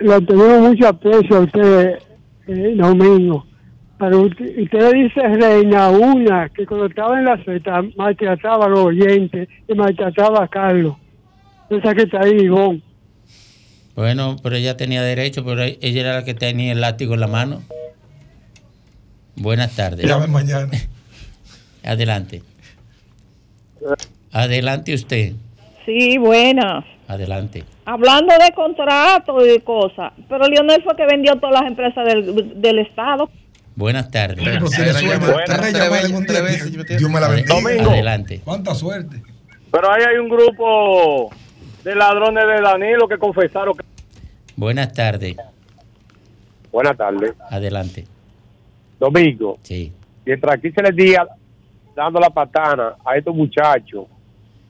le tenemos mucho aprecio a usted, eh, Domingo. Pero usted, usted dice Reina Una, que cuando estaba en la Z maltrataba a los oyentes y maltrataba a Carlos. Esa que está ahí, Ivonne. Bueno, pero ella tenía derecho, pero ella era la que tenía el látigo en la mano. Buenas tardes. Llame mañana. Adelante. Adelante usted. Sí, buena. Adelante. Hablando de contratos y de cosas, pero Lionel fue que vendió todas las empresas del, del Estado. Buenas tardes. Un día. Dios me la bendiga. Domingo. Adelante. Cuánta suerte. Pero ahí hay un grupo de ladrones de Danilo que confesaron que... Buenas tardes. Buenas tardes. Adelante. Domingo. Sí. Mientras aquí se les diga dando la patana a estos muchachos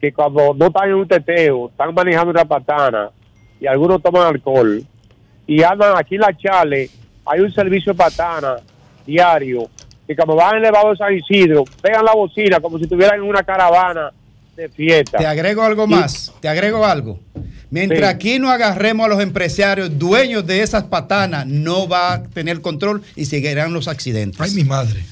que cuando no están en un teteo, están manejando una patana y algunos toman alcohol y andan aquí en la chale, hay un servicio de patana diario que cuando van elevado de San Isidro, pegan la bocina como si estuvieran en una caravana de fiesta. Te agrego algo más, te agrego algo. Mientras Sí. aquí no agarremos a los empresarios dueños de esas patanas, no va a tener control y seguirán los accidentes. Ay, mi madre.